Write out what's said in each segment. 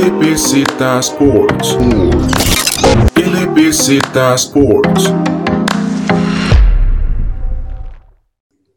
LBZ Sports. LBZ Sports.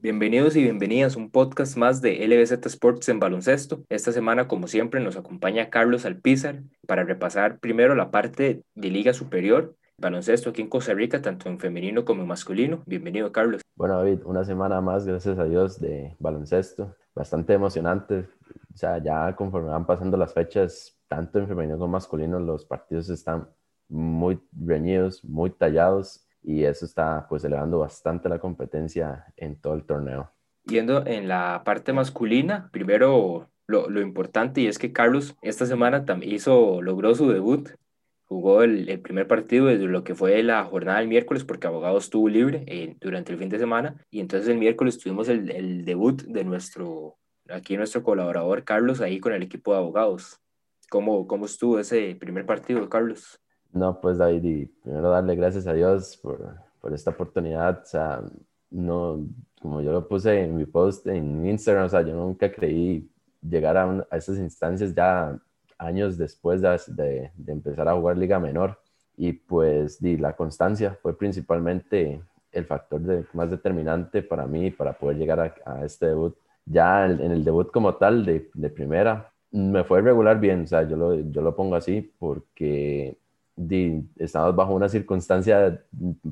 Bienvenidos y bienvenidas a un podcast más de LBZ Sports en baloncesto. Esta semana, como siempre, nos acompaña Carlos Alpizar para repasar primero la parte de Liga Superior, baloncesto aquí en Costa Rica, tanto en femenino como en masculino. Bienvenido, Carlos. Bueno, David, una semana más, gracias a Dios, de baloncesto. Bastante emocionante. O sea, ya conforme van pasando las fechas, tanto en femenino como masculino, los partidos están muy reñidos, muy tallados y eso está pues elevando bastante la competencia en todo el torneo. Yendo en la parte masculina, primero lo, lo importante y es que Carlos esta semana también hizo, logró su debut, jugó el, el, primer partido desde lo que fue la jornada del miércoles porque abogado estuvo libre eh, durante el fin de semana y entonces el miércoles tuvimos el, el debut de nuestro, aquí nuestro colaborador Carlos ahí con el equipo de abogados. ¿Cómo, cómo estuvo ese primer partido, Carlos? No, pues David, y primero darle gracias a Dios por, por, esta oportunidad. O sea, no, como yo lo puse en mi post en Instagram, o sea, yo nunca creí llegar a, un, a esas instancias ya años después de, de, de, empezar a jugar Liga Menor. Y pues di, la constancia fue principalmente el factor de, más determinante para mí para poder llegar a, a este debut. Ya en, en, el debut como tal de, de primera, me fue regular bien, o sea, yo lo, yo lo pongo así porque di, estamos bajo una circunstancia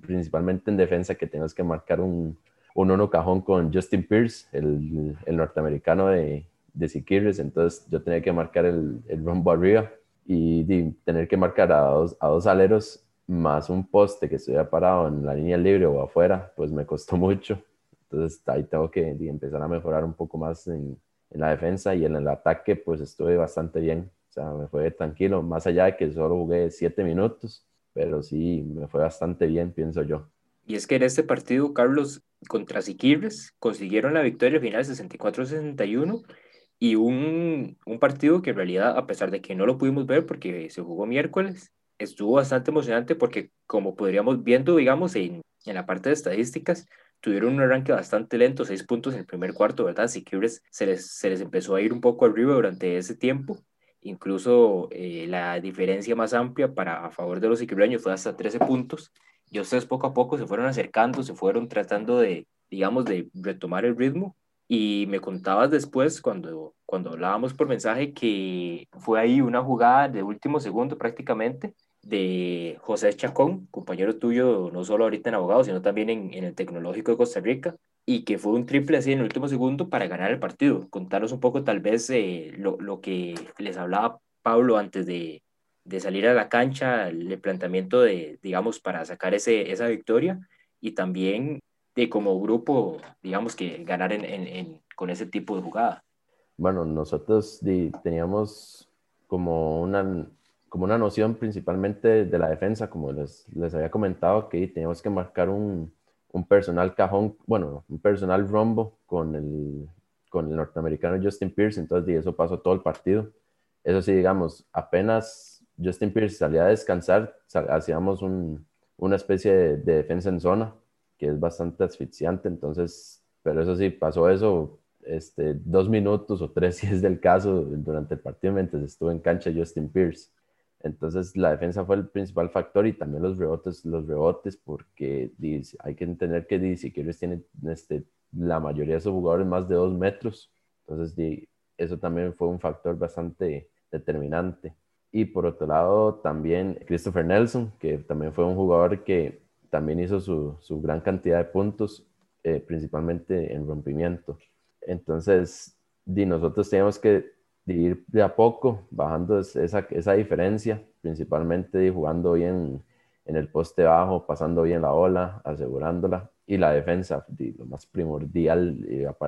principalmente en defensa que tenemos que marcar un, un uno cajón con Justin Pierce, el, el norteamericano de, de Siquirres, entonces yo tenía que marcar el, el rumbo arriba y tener que marcar a dos, a dos aleros más un poste que estuviera parado en la línea libre o afuera, pues me costó mucho. Entonces ahí tengo que empezar a mejorar un poco más en, en la defensa y en el ataque pues estuve bastante bien. O sea, me fue tranquilo, más allá de que solo jugué siete minutos, pero sí, me fue bastante bien, pienso yo. Y es que en este partido, Carlos, contra Siquirres, consiguieron la victoria final 64-61 y un, un partido que en realidad, a pesar de que no lo pudimos ver porque se jugó miércoles, estuvo bastante emocionante porque como podríamos viendo, digamos, en, en la parte de estadísticas, tuvieron un arranque bastante lento, seis puntos en el primer cuarto, ¿verdad? Siquirres se les, se les empezó a ir un poco arriba durante ese tiempo. Incluso eh, la diferencia más amplia para a favor de los equibreños fue hasta 13 puntos. Y ustedes poco a poco se fueron acercando, se fueron tratando de, digamos, de retomar el ritmo. Y me contabas después cuando, cuando hablábamos por mensaje que fue ahí una jugada de último segundo prácticamente de José Chacón, compañero tuyo no solo ahorita en abogado, sino también en, en el Tecnológico de Costa Rica, y que fue un triple así en el último segundo para ganar el partido. Contaros un poco tal vez eh, lo, lo, que les hablaba Pablo antes de, de, salir a la cancha, el planteamiento de, digamos, para sacar ese, esa victoria y también de como grupo, digamos, que ganar en, en, con ese tipo de jugada. Bueno, nosotros teníamos como una, como una noción principalmente de la defensa, como les, les había comentado, que teníamos que marcar un, un personal cajón, bueno, un personal rombo con el, con el norteamericano Justin Pierce, entonces eso pasó todo el partido. Eso sí, digamos, apenas Justin Pierce salía a descansar, hacíamos un, una especie de, de, defensa en zona, que es bastante asfixiante, entonces, pero eso sí, pasó eso este, dos minutos o tres, si es del caso, durante el partido, mientras estuvo en cancha Justin Pierce. Entonces la defensa fue el principal factor y también los rebotes, los rebotes porque hay que entender que Siqueiros tiene este, la mayoría de sus jugadores más de dos metros. Entonces eso también fue un factor bastante determinante. Y por otro lado también Christopher Nelson, que también fue un jugador que también hizo su, gran cantidad de puntos, eh, principalmente en rompimiento. Entonces, nosotros tenemos que de ir de a poco bajando esa, esa diferencia, principalmente jugando bien en el poste bajo, pasando bien la ola, asegurándola, y la defensa, lo más primordial,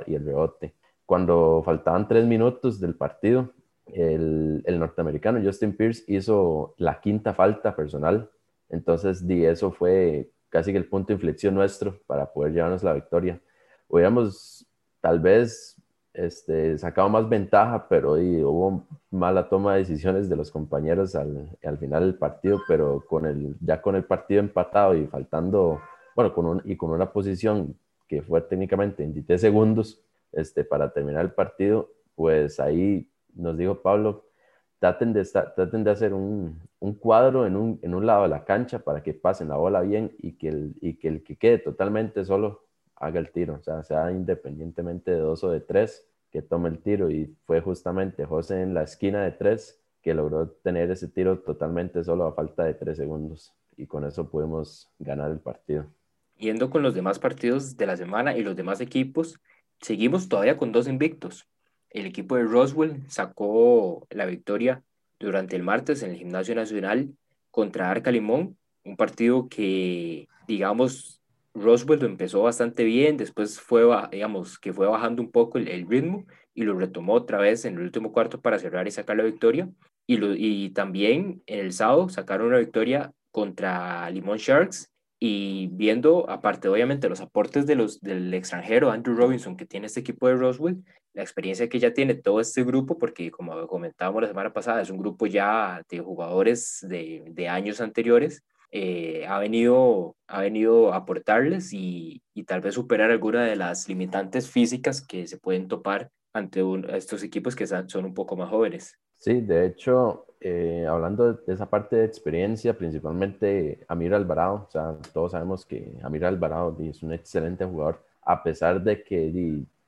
y el rebote. Cuando faltaban tres minutos del partido, el, el norteamericano Justin Pierce hizo la quinta falta personal, entonces di, eso fue casi que el punto de inflexión nuestro para poder llevarnos la victoria. Hubiéramos tal vez este, sacado más ventaja, pero hubo mala toma de decisiones de los compañeros al, al, final del partido, pero con el, ya con el partido empatado y faltando, bueno, con un, y con una posición que fue técnicamente en 10 segundos este, para terminar el partido, pues ahí nos dijo Pablo, traten de, traten de hacer un, un cuadro en un, en un, lado de la cancha para que pasen la bola bien y que, el, y que el que quede totalmente solo haga el tiro, o sea, sea independientemente de dos o de tres, que tome el tiro. Y fue justamente José en la esquina de tres que logró tener ese tiro totalmente solo a falta de tres segundos. Y con eso pudimos ganar el partido. Yendo con los demás partidos de la semana y los demás equipos, seguimos todavía con dos invictos el equipo de Roswell sacó la victoria durante el martes en el Gimnasio Nacional contra Arca Limón, un partido que, digamos, Roswell lo empezó bastante bien, después fue, digamos, que fue bajando un poco el, ritmo y lo retomó otra vez en el último cuarto para cerrar y sacar la victoria. Y, lo, y también en el sábado sacaron una victoria contra Limón Sharks y viendo, aparte obviamente los aportes de los, del extranjero Andrew Robinson que tiene este equipo de Roswell, la experiencia que ya tiene todo este grupo, porque como comentábamos la semana pasada, es un grupo ya de jugadores de, de años anteriores, eh, ha, venido, ha venido a aportarles y, y, tal vez superar alguna de las limitantes físicas que se pueden topar ante estos equipos que son un poco más jóvenes. Sí, de hecho, eh, hablando de esa parte de experiencia, principalmente Amir Alvarado, o sea, todos sabemos que Amir Alvarado es un excelente jugador, a pesar de que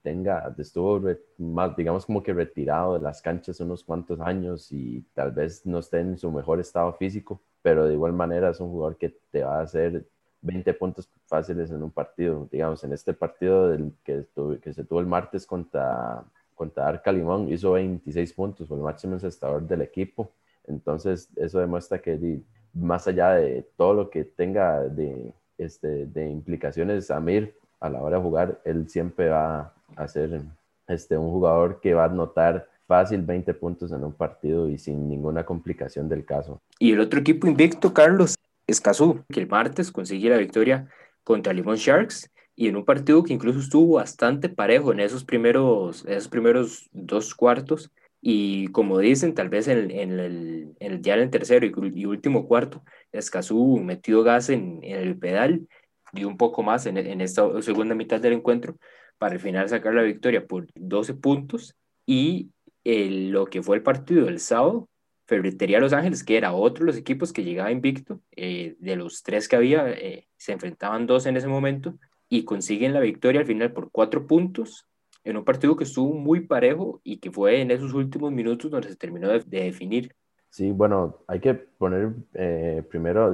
tenga, estuvo más, digamos como que retirado de las canchas unos cuantos años y tal vez no esté en su mejor estado físico, pero de igual manera es un jugador que te va a hacer 20 puntos fáciles en un partido. Digamos, en este partido del que, que se tuvo el martes contra contra Arca Limón hizo 26 puntos, fue el máximo encestador del equipo. Entonces, eso demuestra que más allá de todo lo que tenga de, este, de implicaciones Amir a la hora de jugar, él siempre va a ser este, un jugador que va a anotar fácil 20 puntos en un partido y sin ninguna complicación del caso. Y el otro equipo invicto, Carlos, es Cazú, que el martes consiguió la victoria contra Limón Sharks y en un partido que incluso estuvo bastante parejo en esos primeros, esos primeros dos cuartos. Y como dicen, tal vez en, en el, en el, ya en el tercero y, último cuarto, Escazú metió gas en, en, el pedal, y un poco más en, en esta segunda mitad del encuentro para al final sacar la victoria por 12 puntos. Y el, lo que fue el partido del sábado, Ferretería Los Ángeles, que era otro de los equipos que llegaba invicto, eh, de los tres que había, eh, se enfrentaban dos en ese momento, y consiguen la victoria al final por cuatro puntos en un partido que estuvo muy parejo y que fue en esos últimos minutos donde se terminó de, definir. Sí, bueno, hay que poner eh, primero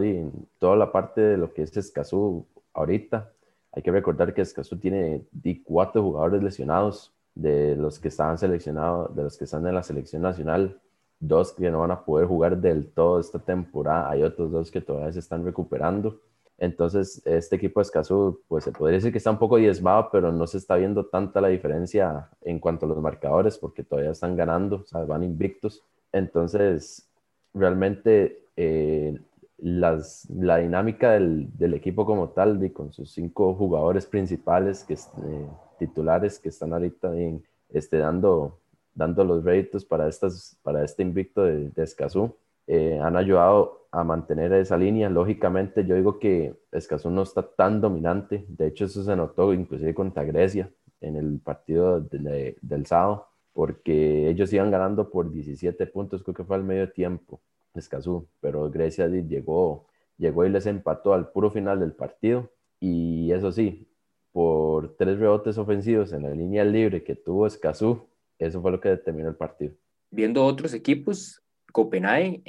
toda la parte de lo que es Escazú ahorita. Hay que recordar que Escazú tiene cuatro jugadores lesionados, de los que estaban seleccionados, de los que están en la selección nacional, dos que no van a poder jugar del todo esta temporada, hay otros dos que todavía se están recuperando. Entonces, este equipo de Escazú, pues se podría decir que está un poco diezmado, pero no se está viendo tanta la diferencia en cuanto a los marcadores, porque todavía están ganando, o sea, van invictos. Entonces, realmente eh, las, la dinámica del, del, equipo como tal, y con sus cinco jugadores principales, que, eh, titulares, que están ahorita en, este, dando, dando los réditos para, estas, para este invicto de, de Escazú, eh, han ayudado a mantener esa línea. Lógicamente, yo digo que Escazú no está tan dominante. De hecho, eso se notó inclusive contra Grecia en el partido del sábado, porque ellos iban ganando por 17 puntos, creo que fue al medio tiempo, Escazú, pero Grecia llegó, llegó y les empató al puro final del partido. Y eso sí, por tres rebotes ofensivos en la línea libre que tuvo Escazú, eso fue lo que determinó el partido. Viendo otros equipos, Copenhague,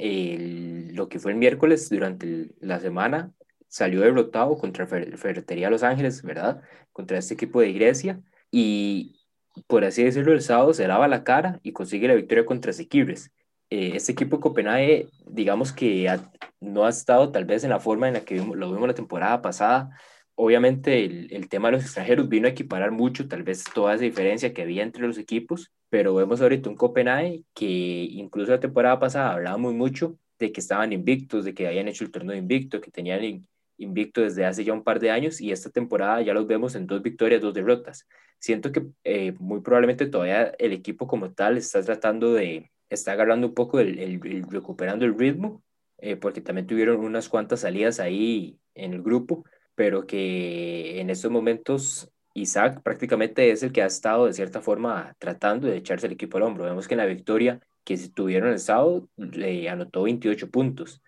lo que fue el miércoles durante la semana, salió derrotado contra Ferretería Los Ángeles, ¿verdad? Contra este equipo de Grecia. Y por así decirlo, el sábado se lava la cara y consigue la victoria contra Sequibres. Eh, este equipo de Copenhague, digamos que no ha estado tal vez en la forma en la que lo vimos la temporada pasada, obviamente el, tema de los extranjeros vino a equiparar mucho, tal vez toda esa diferencia que había entre los equipos, pero vemos ahorita un Copenhague que incluso la temporada pasada hablábamos mucho de que estaban invictos, de que habían hecho el torneo invicto, que tenían invicto desde hace ya un par de años y esta temporada ya los vemos en dos victorias, dos derrotas. Siento que eh, muy probablemente todavía el equipo como tal está tratando de, está agarrando un poco el, recuperando el ritmo, eh, porque también tuvieron unas cuantas salidas ahí en el grupo, pero que en estos momentos Isaac prácticamente es el que ha estado de cierta forma tratando de echarse el equipo al hombro. Vemos que en la victoria que tuvieron el sábado, le anotó 28 puntos.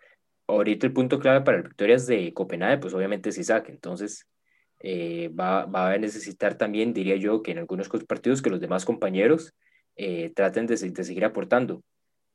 Ahorita el punto clave para las victorias de Copenhague, pues obviamente es Isaac. Entonces, eh, va, va, a necesitar también, diría yo, que en algunos partidos que los demás compañeros eh, traten de, de, seguir aportando.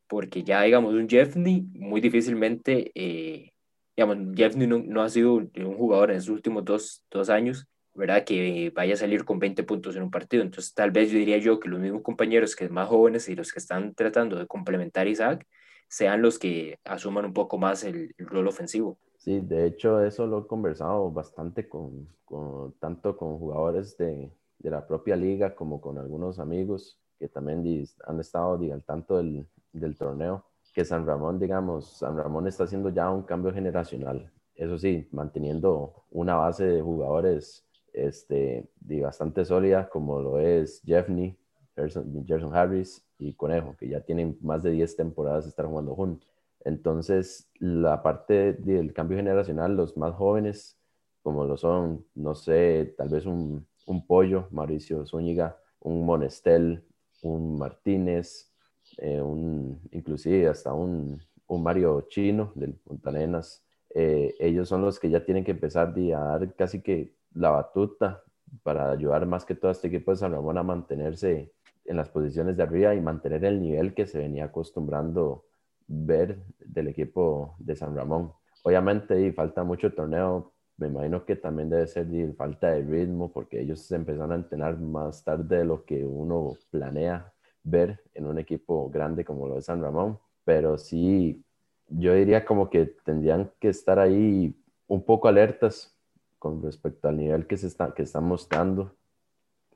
Porque ya, digamos, un Jeffney muy difícilmente, eh, digamos, Jeffney no, no, ha sido un jugador en sus últimos dos, dos años ¿verdad? Que vaya a salir con 20 puntos en un partido. Entonces, tal vez yo diría yo que los mismos compañeros que más jóvenes y los que están tratando de complementar a Isaac sean los que asuman un poco más el, rol ofensivo. Sí, de hecho, eso lo he conversado bastante con, con tanto con jugadores de, de, la propia liga como con algunos amigos que también han estado al tanto del, torneo. Que San Ramón, digamos, San Ramón está haciendo ya un cambio generacional. Eso sí, manteniendo una base de jugadores este, bastante sólida, como lo es Jeffney, Gerson, Harris y Conejo, que ya tienen más de 10 temporadas de estar jugando juntos. Entonces, la parte del cambio generacional, los más jóvenes, como lo son, no sé, tal vez un, un Pollo, Mauricio Zúñiga, un Monestel, un Martínez, eh, un, inclusive hasta un, un Mario Chino del Puntanenas, eh, ellos son los que ya tienen que empezar a dar casi que la batuta para ayudar más que todo a este equipo de San Ramón a mantenerse en las posiciones de arriba y mantener el nivel que se venía acostumbrando ver del equipo de San Ramón. Obviamente y falta mucho torneo, me imagino que también debe ser falta de ritmo porque ellos se empezaron a entrenar más tarde de lo que uno planea ver en un equipo grande como lo de San Ramón, pero sí, yo diría como que tendrían que estar ahí un poco alertas con respecto al nivel que se está, que están mostrando,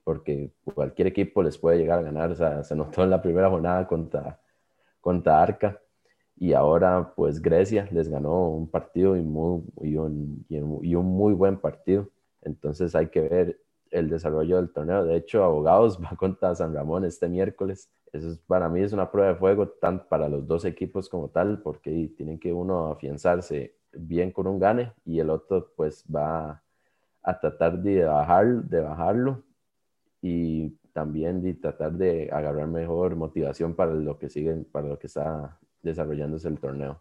porque cualquier equipo les puede llegar a ganar. O sea, se notó en la primera jornada contra, contra Arca y ahora pues Grecia les ganó un partido y, muy, y, un, y un muy buen partido. Entonces hay que ver el desarrollo del torneo. De hecho, Abogados va contra San Ramón este miércoles. Eso es, para mí es una prueba de fuego, tanto para los dos equipos como tal, porque tienen que uno afianzarse bien con un gane y el otro pues va a tratar de, bajar, de bajarlo y también de tratar de agarrar mejor motivación para lo que sigue, para lo que está desarrollándose el torneo.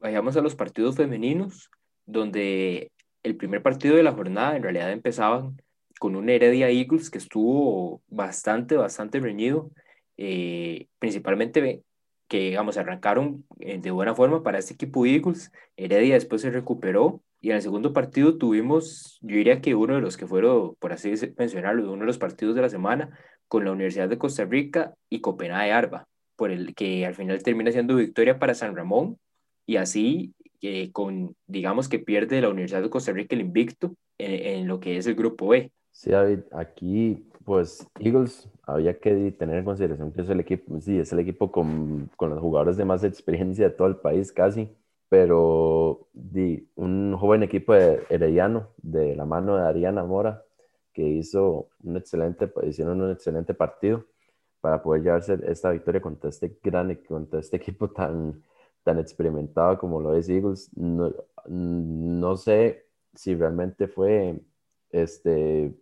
Vayamos a los partidos femeninos, donde el primer partido de la jornada en realidad empezaban con un Heredia Eagles que estuvo bastante, bastante reñido, eh, principalmente que, digamos, arrancaron eh, de buena forma para este equipo Eagles. Heredia después se recuperó y en el segundo partido tuvimos, yo diría que uno de los que fueron, por así mencionarlo, uno de los partidos de la semana con la Universidad de Costa Rica y Copenhague Arba, por el que al final termina siendo victoria para San Ramón y así eh, con, digamos que pierde la Universidad de Costa Rica el invicto en, lo que es el grupo B. Sí, David, aquí pues Eagles había que tener en consideración que es el equipo, sí, es el equipo con, con los jugadores de más experiencia de todo el país casi, pero un joven equipo de Herediano de la mano de Ariana Mora que hizo un excelente, hicieron un excelente partido para poder llevarse esta victoria contra este gran, contra este equipo tan, tan experimentado como lo es Eagles. No, no sé si realmente fue este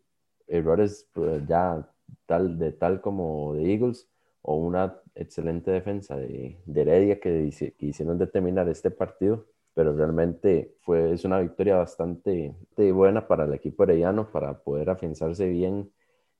errores pues, ya tal, de tal como de Eagles o una excelente defensa de, de Heredia que, hicieron determinar este partido, pero realmente fue, es una victoria bastante buena para el equipo herediano para poder afianzarse bien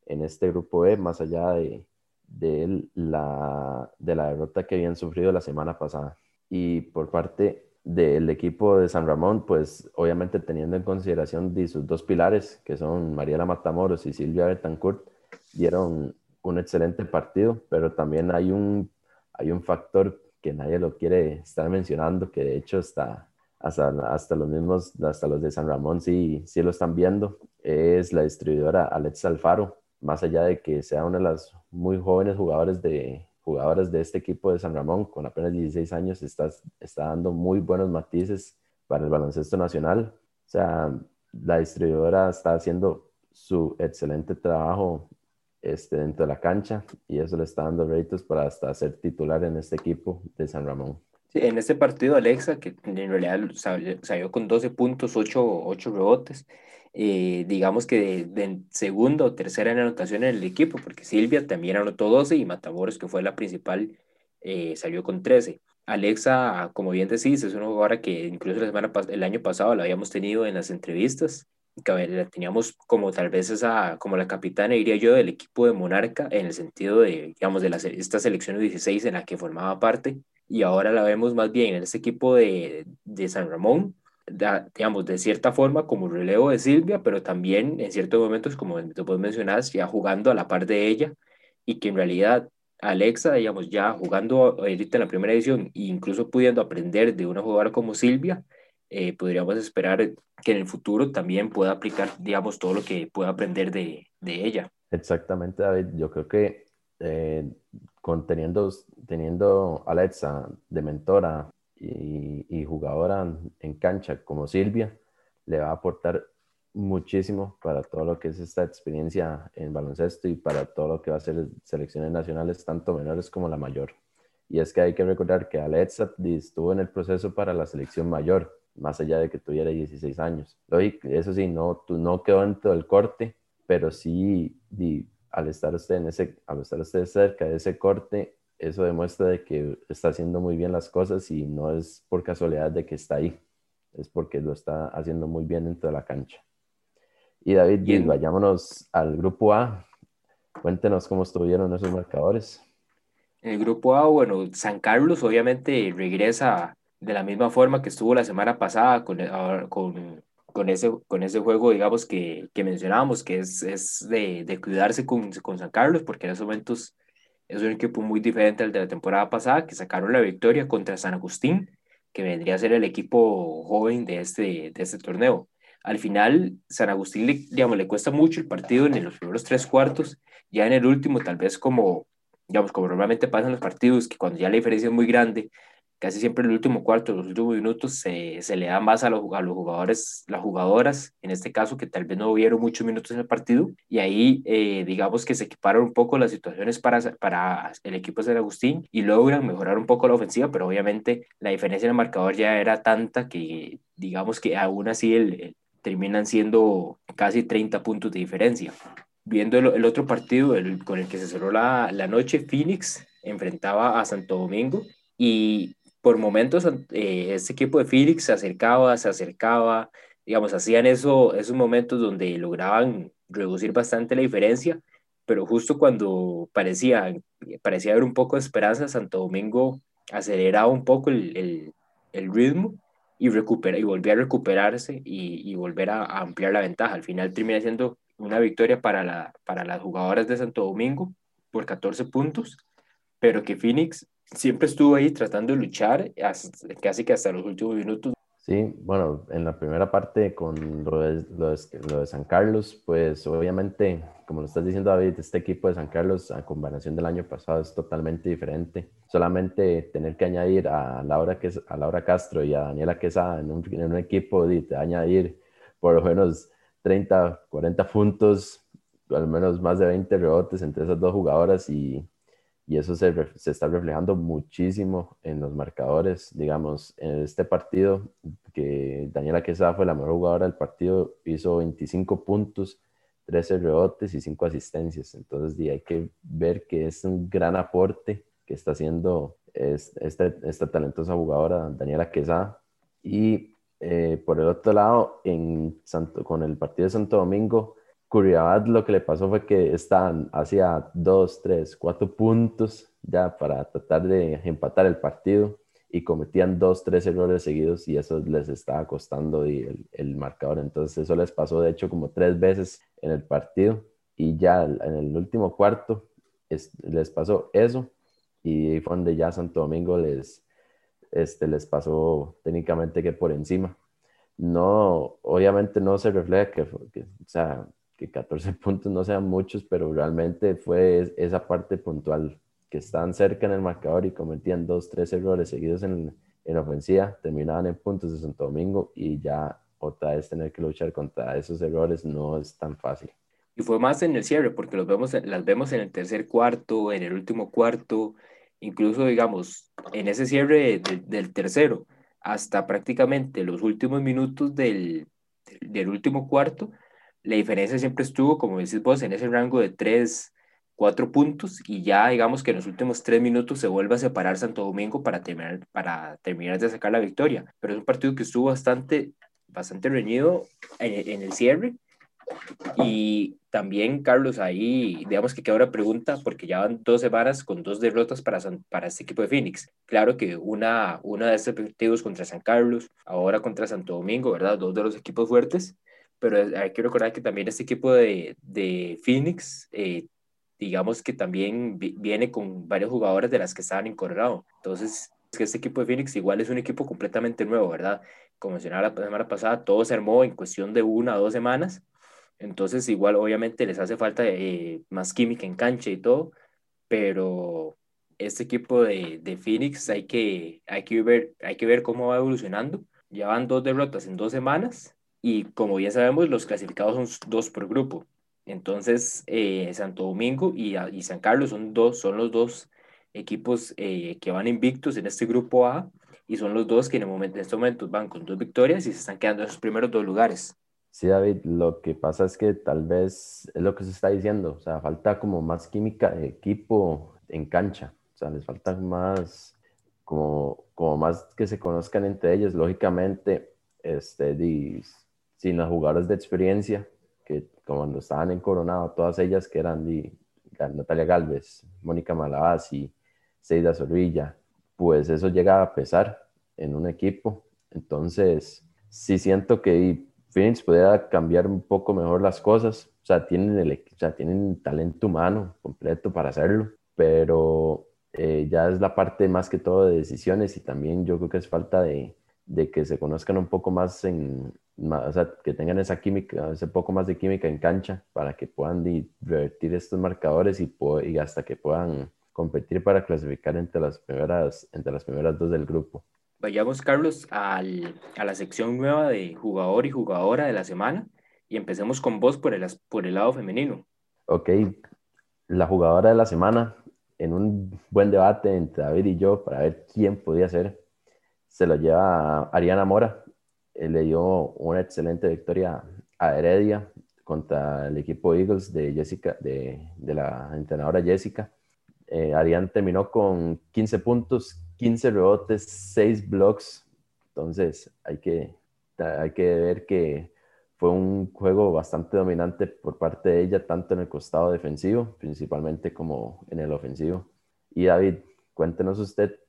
en este grupo E, más allá de, de, la, de la derrota que habían sufrido la semana pasada. Y por parte del equipo de San Ramón, pues obviamente teniendo en consideración de sus dos pilares, que son Mariela Matamoros y Silvia Betancourt, dieron un excelente partido, pero también hay un, hay un factor que nadie lo quiere estar mencionando, que de hecho está hasta, hasta los mismos, hasta los de San Ramón sí, sí lo están viendo, es la distribuidora Alex Alfaro, más allá de que sea una de las muy jóvenes jugadores de, jugadoras de este equipo de San Ramón, con apenas 16 años, está, está dando muy buenos matices para el baloncesto nacional. O sea, la distribuidora está haciendo su excelente trabajo este, dentro de la cancha y eso le está dando réditos para hasta ser titular en este equipo de San Ramón. Sí, en este partido Alexa, que en realidad salió, con 12 puntos, 8, 8 rebotes, eh, digamos que de, segunda o tercera en anotación en el equipo, porque Silvia también anotó 12 y Matamoros, que fue la principal eh, salió con 13. Alexa, como bien decís, es una jugadora que incluso la semana, el año pasado la habíamos tenido en las entrevistas, que la teníamos como tal vez esa, como la capitana, diría yo, del equipo de Monarca, en el sentido de, digamos, de la, esta selección 16 en la que formaba parte, y ahora la vemos más bien en ese equipo de, de San Ramón, digamos, de cierta forma como relevo de Silvia, pero también en ciertos momentos, como tú mencionas, ya jugando a la par de ella, y que en realidad Alexa, digamos, ya jugando ahorita en la primera edición e incluso pudiendo aprender de una jugadora como Silvia, eh, podríamos esperar que en el futuro también pueda aplicar, digamos, todo lo que pueda aprender de, de ella. Exactamente, David. Yo creo que eh, con teniendo, teniendo Alexa de mentora y, jugadora en cancha como Silvia, le va a aportar muchísimo para todo lo que es esta experiencia en baloncesto y para todo lo que va a ser selecciones nacionales, tanto menores como la mayor. Y es que hay que recordar que Alexa estuvo en el proceso para la selección mayor, más allá de que tuviera 16 años. Eso sí, no, no quedó dentro del corte, pero sí, al, estar usted en ese, al estar usted cerca de ese corte, eso demuestra de que está haciendo muy bien las cosas y no es por casualidad de que está ahí, es porque lo está haciendo muy bien dentro de la cancha. Y David, Gil, vayámonos al grupo A. Cuéntenos cómo estuvieron esos marcadores. El grupo A, bueno, San Carlos obviamente regresa de la misma forma que estuvo la semana pasada con, con, con ese, con ese juego, digamos, que, que mencionábamos, que es, es de, de, cuidarse con, con San Carlos, porque en esos momentos es un equipo muy diferente al de la temporada pasada, que sacaron la victoria contra San Agustín, que vendría a ser el equipo joven de este, de este torneo. Al final, San Agustín le, digamos, le cuesta mucho el partido en los primeros tres cuartos, ya en el último, tal vez como, digamos, como normalmente pasan los partidos, que cuando ya la diferencia es muy grande, casi siempre el último cuarto, los últimos minutos, se, se le da más a los, a los, jugadores, las jugadoras, en este caso, que tal vez no hubieron muchos minutos en el partido, y ahí, eh, digamos que se equiparon un poco las situaciones para, para el equipo de San Agustín y logran mejorar un poco la ofensiva, pero obviamente la diferencia en el marcador ya era tanta que, digamos que aún así el, terminan siendo casi 30 puntos de diferencia. Viendo el, otro partido el, con el que se cerró la, la, noche, Phoenix enfrentaba a Santo Domingo y por momentos eh, este equipo de Phoenix se acercaba, se acercaba, digamos, hacían eso, esos momentos donde lograban reducir bastante la diferencia, pero justo cuando parecía, parecía haber un poco de esperanza, Santo Domingo aceleraba un poco el, el, ritmo y, recupera, y volver a recuperarse y, y volver a, ampliar la ventaja. Al final termina siendo una victoria para, la, para las jugadoras de Santo Domingo por 14 puntos, pero que Phoenix siempre estuvo ahí tratando de luchar casi que hasta los últimos minutos Sí, bueno, en la primera parte con lo de, de, San Carlos, pues obviamente, como lo estás diciendo David, este equipo de San Carlos a comparación del año pasado es totalmente diferente. Solamente tener que añadir a Laura, a Laura Castro y a Daniela Quesada en un, en un equipo de añadir por lo menos 30, 40 puntos, al menos más de 20 rebotes entre esas dos jugadoras y y eso se, se, está reflejando muchísimo en los marcadores. Digamos, en este partido, que Daniela Quesada fue la mejor jugadora del partido, hizo 25 puntos, 13 rebotes y 5 asistencias. Entonces, hay que ver que es un gran aporte que está haciendo esta, esta talentosa jugadora Daniela Quesada. Y eh, por el otro lado, en Santo, con el partido de Santo Domingo, Curiabad lo que le pasó fue que estaban hacia dos, tres, cuatro puntos ya para tratar de empatar el partido y cometían dos, tres errores seguidos y eso les estaba costando el, el, marcador. Entonces eso les pasó de hecho como tres veces en el partido y ya en el último cuarto les pasó eso y fue donde ya Santo Domingo les, este, les pasó técnicamente que por encima. No, obviamente no se refleja que, que o sea, que 14 puntos no sean muchos, pero realmente fue esa parte puntual, que estaban cerca en el marcador y cometían dos, tres errores seguidos en, en ofensiva, terminaban en puntos de Santo Domingo y ya otra vez tener que luchar contra esos errores no es tan fácil. Y fue más en el cierre, porque los vemos, las vemos en el tercer cuarto, en el último cuarto, incluso, digamos, en ese cierre del tercero, hasta prácticamente los últimos minutos del, del último cuarto, la diferencia siempre estuvo, como decís vos, en ese rango de 3, cuatro puntos y ya digamos que en los últimos tres minutos se vuelve a separar Santo Domingo para terminar, para terminar de sacar la victoria. Pero es un partido que estuvo bastante, bastante reñido en, en el cierre y también, Carlos, ahí digamos que queda una pregunta, porque ya van dos semanas con dos derrotas para, para este equipo de Phoenix. Claro que una, una de estos partidos contra San Carlos, ahora contra Santo Domingo, ¿verdad? Dos de los equipos fuertes, pero hay que recordar que también este equipo de, de Phoenix, eh, digamos que también viene con varios jugadores de las que estaban en Colorado. Entonces, es que este equipo de Phoenix igual es un equipo completamente nuevo, ¿verdad? Como mencionaba la semana pasada, todo se armó en cuestión de una o dos semanas entonces, igual, obviamente les hace falta eh, más química en cancha y todo, pero este equipo de, de Phoenix hay que, hay, que ver, hay que ver cómo va evolucionando. Ya van dos derrotas en dos semanas y como bien sabemos, los clasificados son dos por grupo. Entonces, eh, Santo Domingo y, y, San Carlos son, dos, son los dos equipos eh, que van invictos en este grupo A y son los dos que en, el momento, en este momento van con dos victorias y se están quedando en esos primeros dos lugares. Sí, David, lo que pasa es que tal vez es lo que se está diciendo, o sea, falta como más química de equipo en cancha, o sea, les falta más, como, como más que se conozcan entre ellos, lógicamente, este, sin las jugadoras de experiencia, que cuando estaban en Coronado, todas ellas que eran de Natalia Galvez, Mónica Malabasi, Seida Zorrilla, pues eso llega a pesar en un equipo, entonces sí siento que Phoenix pudiera cambiar un poco mejor las cosas. O sea, tienen, el, o sea, tienen talento humano completo para hacerlo, pero eh, ya es la parte más que todo de decisiones y también yo creo que es falta de, de que se conozcan un poco más en, o sea, que tengan esa química, ese poco más de química en cancha para que puedan revertir estos marcadores y, y hasta que puedan competir para clasificar entre las primeras, entre las primeras dos del grupo. Vayamos, Carlos, al, a la sección nueva de jugador y jugadora de la semana y empecemos con vos por el, por el lado femenino. Ok, la jugadora de la semana, en un buen debate entre David y yo para ver quién podía ser, se lo lleva Ariana Mora. Él le dio una excelente victoria a Heredia contra el equipo Eagles de Jessica, de, la entrenadora Jessica. Eh, terminó con 15 puntos, 15 rebotes, 6 blocks. Entonces hay que, hay que ver que fue un juego bastante dominante por parte de ella, tanto en el costado defensivo, principalmente como en el ofensivo. Y David, cuéntenos usted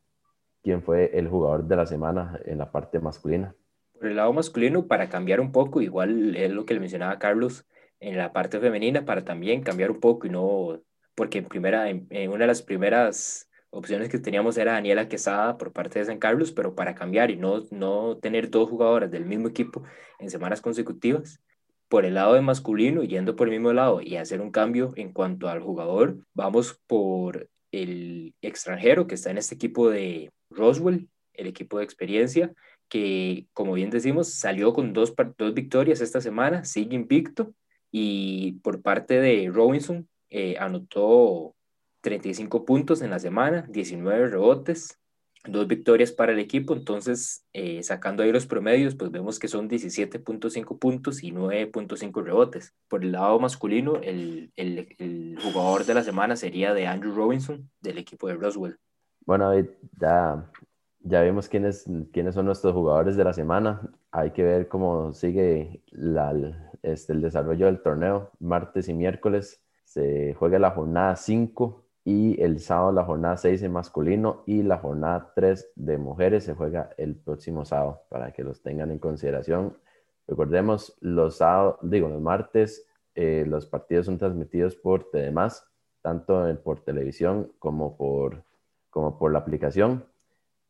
quién fue el jugador de la semana en la parte masculina. Por el lado masculino, para cambiar un poco, igual es lo que le mencionaba Carlos, en la parte femenina, para también cambiar un poco y no, porque en primera, en una de las primeras opciones que teníamos era Daniela Quesada por parte de San Carlos, pero para cambiar y no, no tener dos jugadoras del mismo equipo en semanas consecutivas, por el lado de masculino, yendo por el mismo lado y hacer un cambio en cuanto al jugador, vamos por el extranjero que está en este equipo de Roswell, el equipo de experiencia, que como bien decimos, salió con dos, dos victorias esta semana, sigue invicto, y por parte de Robinson eh, anotó 35 puntos en la semana, 19 rebotes, dos victorias para el equipo, entonces eh, sacando ahí los promedios, pues vemos que son 17.5 puntos y 9.5 rebotes. Por el lado masculino, el, el, el, jugador de la semana sería de Andrew Robinson, del equipo de Roswell. Bueno, ya, ya vimos quiénes, quiénes son nuestros jugadores de la semana. Hay que ver cómo sigue este, el desarrollo del torneo. Martes y miércoles se juega la jornada 5 y el sábado la jornada 6 en masculino y la jornada 3 de mujeres se juega el próximo sábado para que los tengan en consideración. Recordemos, los sábados, digo, los martes eh, los partidos son transmitidos por TDMás, tanto por televisión como por, como por la aplicación.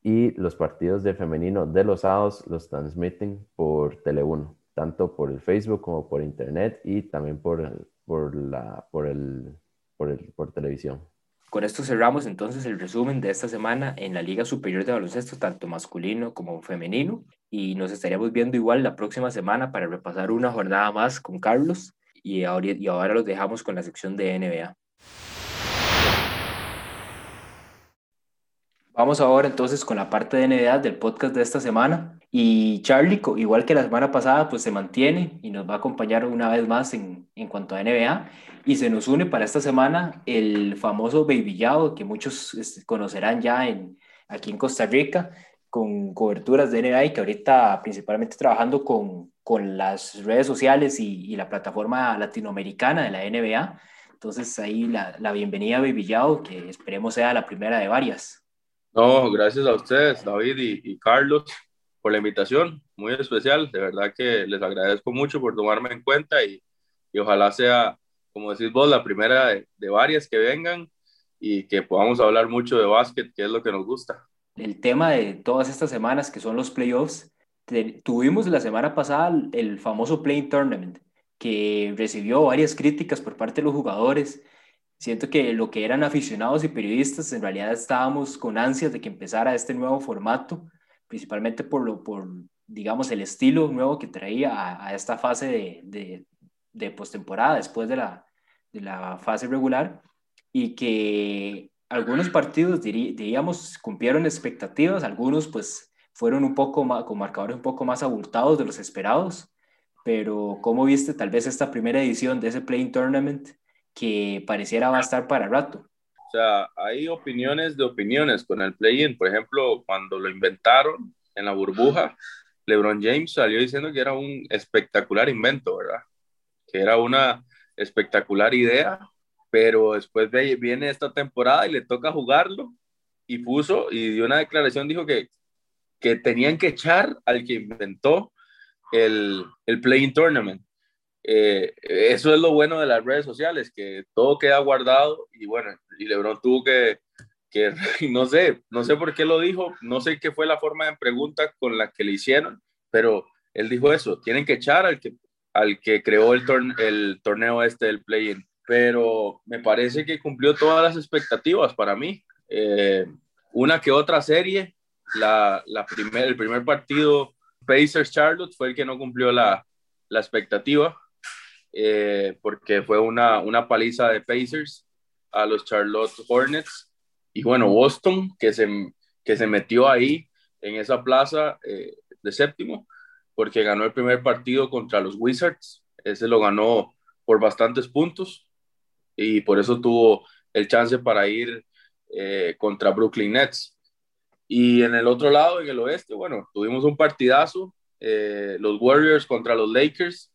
Y los partidos de femenino de los sábados los transmiten por Tele1, tanto por el Facebook como por internet y también por, por, la, por, el, por, el, por televisión. Con esto cerramos entonces el resumen de esta semana en la Liga Superior de Baloncesto, tanto masculino como femenino. Y nos estaríamos viendo igual la próxima semana para repasar una jornada más con Carlos. Y ahora, y ahora los dejamos con la sección de NBA. Vamos ahora entonces con la parte de NBA del podcast de esta semana. Y Charlie, igual que la semana pasada, pues se mantiene y nos va a acompañar una vez más en, en cuanto a NBA. Y se nos une para esta semana el famoso Baby Yao, que muchos este, conocerán ya en, aquí en Costa Rica, con coberturas de NBA y que ahorita principalmente trabajando con, con las redes sociales y, y, la plataforma latinoamericana de la NBA. Entonces ahí la, la bienvenida a Baby Yao, que esperemos sea la primera de varias. No, gracias a ustedes, David y, Carlos, por la invitación, muy especial. De verdad que les agradezco mucho por tomarme en cuenta y, y ojalá sea, como decís vos, la primera de, varias que vengan y que podamos hablar mucho de básquet, que es lo que nos gusta. El tema de todas estas semanas, que son los playoffs, tuvimos la semana pasada el famoso Playing Tournament, que recibió varias críticas por parte de los jugadores. Siento que lo que eran aficionados y periodistas, en realidad estábamos con ansias de que empezara este nuevo formato, principalmente por, lo, por digamos, el estilo nuevo que traía a, esta fase de, de, de postemporada después de la, de la fase regular y que algunos partidos, diríamos, cumplieron expectativas, algunos pues fueron un poco más, con marcadores un poco más abultados de los esperados, pero ¿cómo viste tal vez esta primera edición de ese Playing Tournament que pareciera va a estar para rato? O sea, hay opiniones de opiniones con el play-in. Por ejemplo, cuando lo inventaron en la burbuja, LeBron James salió diciendo que era un espectacular invento, ¿verdad? Que era una espectacular idea, pero después viene esta temporada y le toca jugarlo y puso y dio una declaración, dijo que, que tenían que echar al que inventó el, el Playing Tournament. Eh, eso es lo bueno de las redes sociales, que todo queda guardado y bueno, y Lebron tuvo que, que, no sé, no sé por qué lo dijo, no sé qué fue la forma de pregunta con la que le hicieron, pero él dijo eso, tienen que echar al que, al que creó el, torneo este del play-in, pero me parece que cumplió todas las expectativas para mí. Eh, una que otra serie, la, el primer partido Pacers Charlotte fue el que no cumplió la, la expectativa, eh, porque fue una, una paliza de Pacers a los Charlotte Hornets. Y bueno, Boston, que se, que se metió ahí en esa plaza eh, de séptimo, porque ganó el primer partido contra los Wizards. Ese lo ganó por bastantes puntos y por eso tuvo el chance para ir eh, contra Brooklyn Nets. Y en el otro lado, en el oeste, bueno, tuvimos un partidazo, eh, los Warriors contra los Lakers.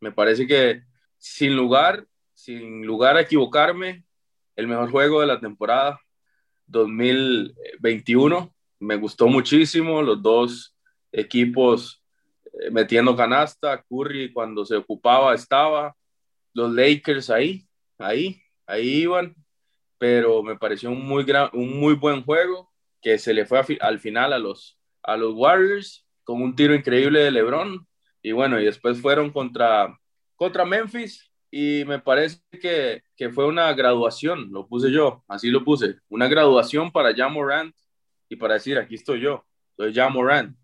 Me parece que sin lugar, sin lugar a equivocarme, el mejor juego de la temporada 2021. Me gustó muchísimo los dos equipos eh, metiendo canasta. Curry cuando se ocupaba estaba. Los Lakers ahí, ahí, ahí iban. Pero me pareció un muy, gran, un muy buen juego que se le fue al final a los, a los Warriors con un tiro increíble de LeBron. Y bueno, y después fueron contra, contra Memphis y me parece que, que, fue una graduación, lo puse yo, así lo puse, una graduación para Jan Morant y para decir, aquí estoy yo, soy Jan Morant,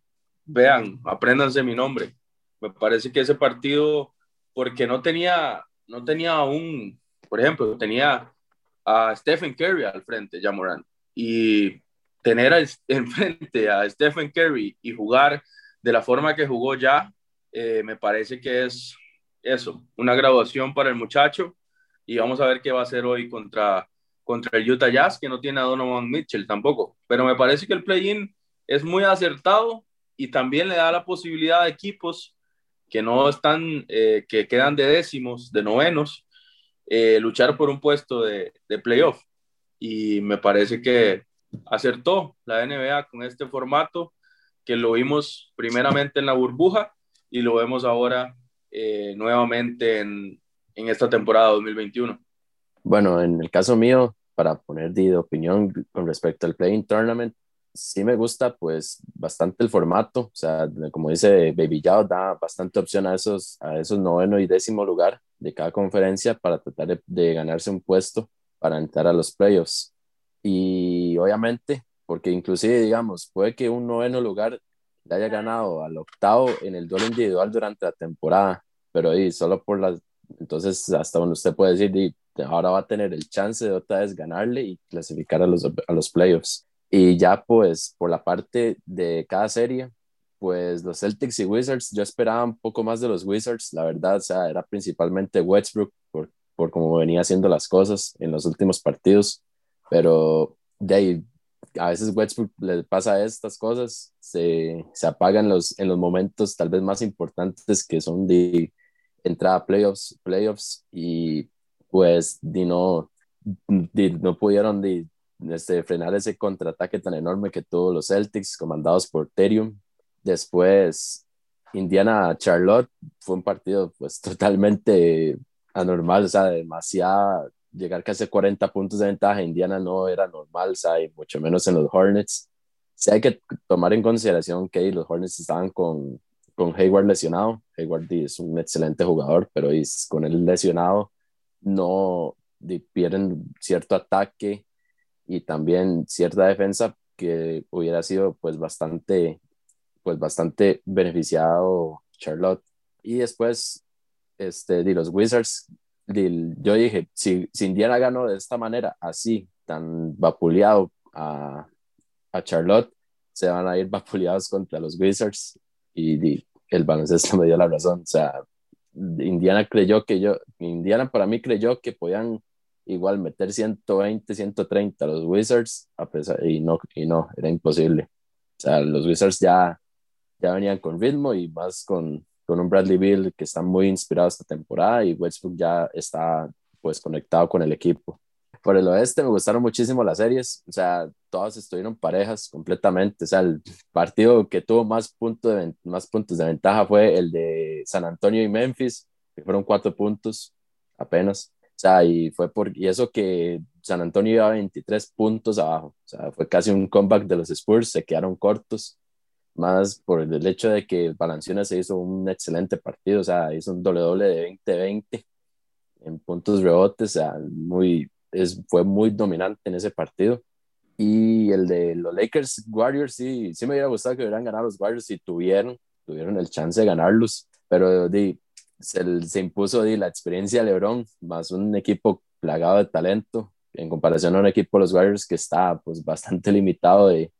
vean, apréndanse mi nombre. Me parece que ese partido, porque no tenía, no tenía un, por ejemplo, tenía a Stephen Curry al frente, Jan Morant, y tener enfrente a Stephen Curry y jugar de la forma que jugó ya, eh, me parece que es eso, una graduación para el muchacho y vamos a ver qué va a hacer hoy contra, contra el Utah Jazz, que no tiene a Donovan Mitchell tampoco. Pero me parece que el play-in es muy acertado y también le da la posibilidad a equipos que no están, eh, que quedan de décimos, de novenos, eh, luchar por un puesto de, de playoff. Y me parece que acertó la NBA con este formato, que lo vimos primeramente en la burbuja y lo vemos ahora eh, nuevamente en, en, esta temporada 2021? Bueno, en el caso mío, para poner de opinión con respecto al Playing Tournament, sí me gusta pues bastante el formato, o sea, como dice Baby Yao, da bastante opción a esos, a esos noveno y décimo lugar de cada conferencia para tratar de, de ganarse un puesto para entrar a los playoffs. Y obviamente, porque inclusive, digamos, puede que un noveno lugar le haya ganado al octavo en el duelo individual durante la temporada, pero ahí solo por las, entonces hasta donde usted puede decir, ahora va a tener el chance de otra vez ganarle y clasificar a los, a los playoffs. Y ya pues por la parte de cada serie, pues los Celtics y Wizards, yo esperaba un poco más de los Wizards, la verdad, o sea, era principalmente Westbrook por, por cómo venía haciendo las cosas en los últimos partidos, pero de ahí, a veces Westbrook le pasa estas cosas, se, se apagan los, en los momentos tal vez más importantes que son de entrada a playoffs, playoffs y pues de no, no pudieron de, este, frenar ese contraataque tan enorme que tuvo los Celtics comandados por Terium. Después Indiana Charlotte fue un partido pues totalmente anormal, o sea, demasiado, llegar casi a 40 puntos de ventaja, Indiana no era normal, y mucho menos en los Hornets. Sí hay que tomar en consideración que los Hornets estaban con, con Hayward lesionado, Hayward es un excelente jugador, pero con él lesionado no pierden cierto ataque y también cierta defensa que hubiera sido pues bastante pues bastante beneficiado Charlotte y después este, de los Wizards, yo dije, si, Indiana ganó de esta manera, así, tan vapuleado a, a Charlotte, se van a ir vapuleados contra los Wizards y, el baloncesto me dio la razón. O sea, Indiana creyó que yo, Indiana para mí creyó que podían igual meter 120, 130 a los Wizards, a pesar, y, no, y no, era imposible. O sea, los Wizards ya, ya venían con ritmo y más con, con un Bradley Bill que está muy inspirado esta temporada y Westbrook ya está pues conectado con el equipo. Por el oeste me gustaron muchísimo las series, o sea, todas estuvieron parejas completamente, o sea, el partido que tuvo más, punto de, más puntos de ventaja fue el de San Antonio y Memphis, que fueron cuatro puntos apenas, o sea, y fue por, y eso que San Antonio iba 23 puntos abajo, o sea, fue casi un comeback de los Spurs, se quedaron cortos, más por el hecho de que Balanciona se hizo un excelente partido, o sea, hizo un doble doble de 20-20 en puntos rebotes, o sea, muy, es, fue muy dominante en ese partido. Y el de los Lakers Warriors, sí, sí me hubiera gustado que hubieran ganado los Warriors si tuvieron, tuvieron el chance de ganarlos, pero di, se, se impuso di, la experiencia de LeBron, más un equipo plagado de talento, en comparación a un equipo de los Warriors que está pues bastante limitado de,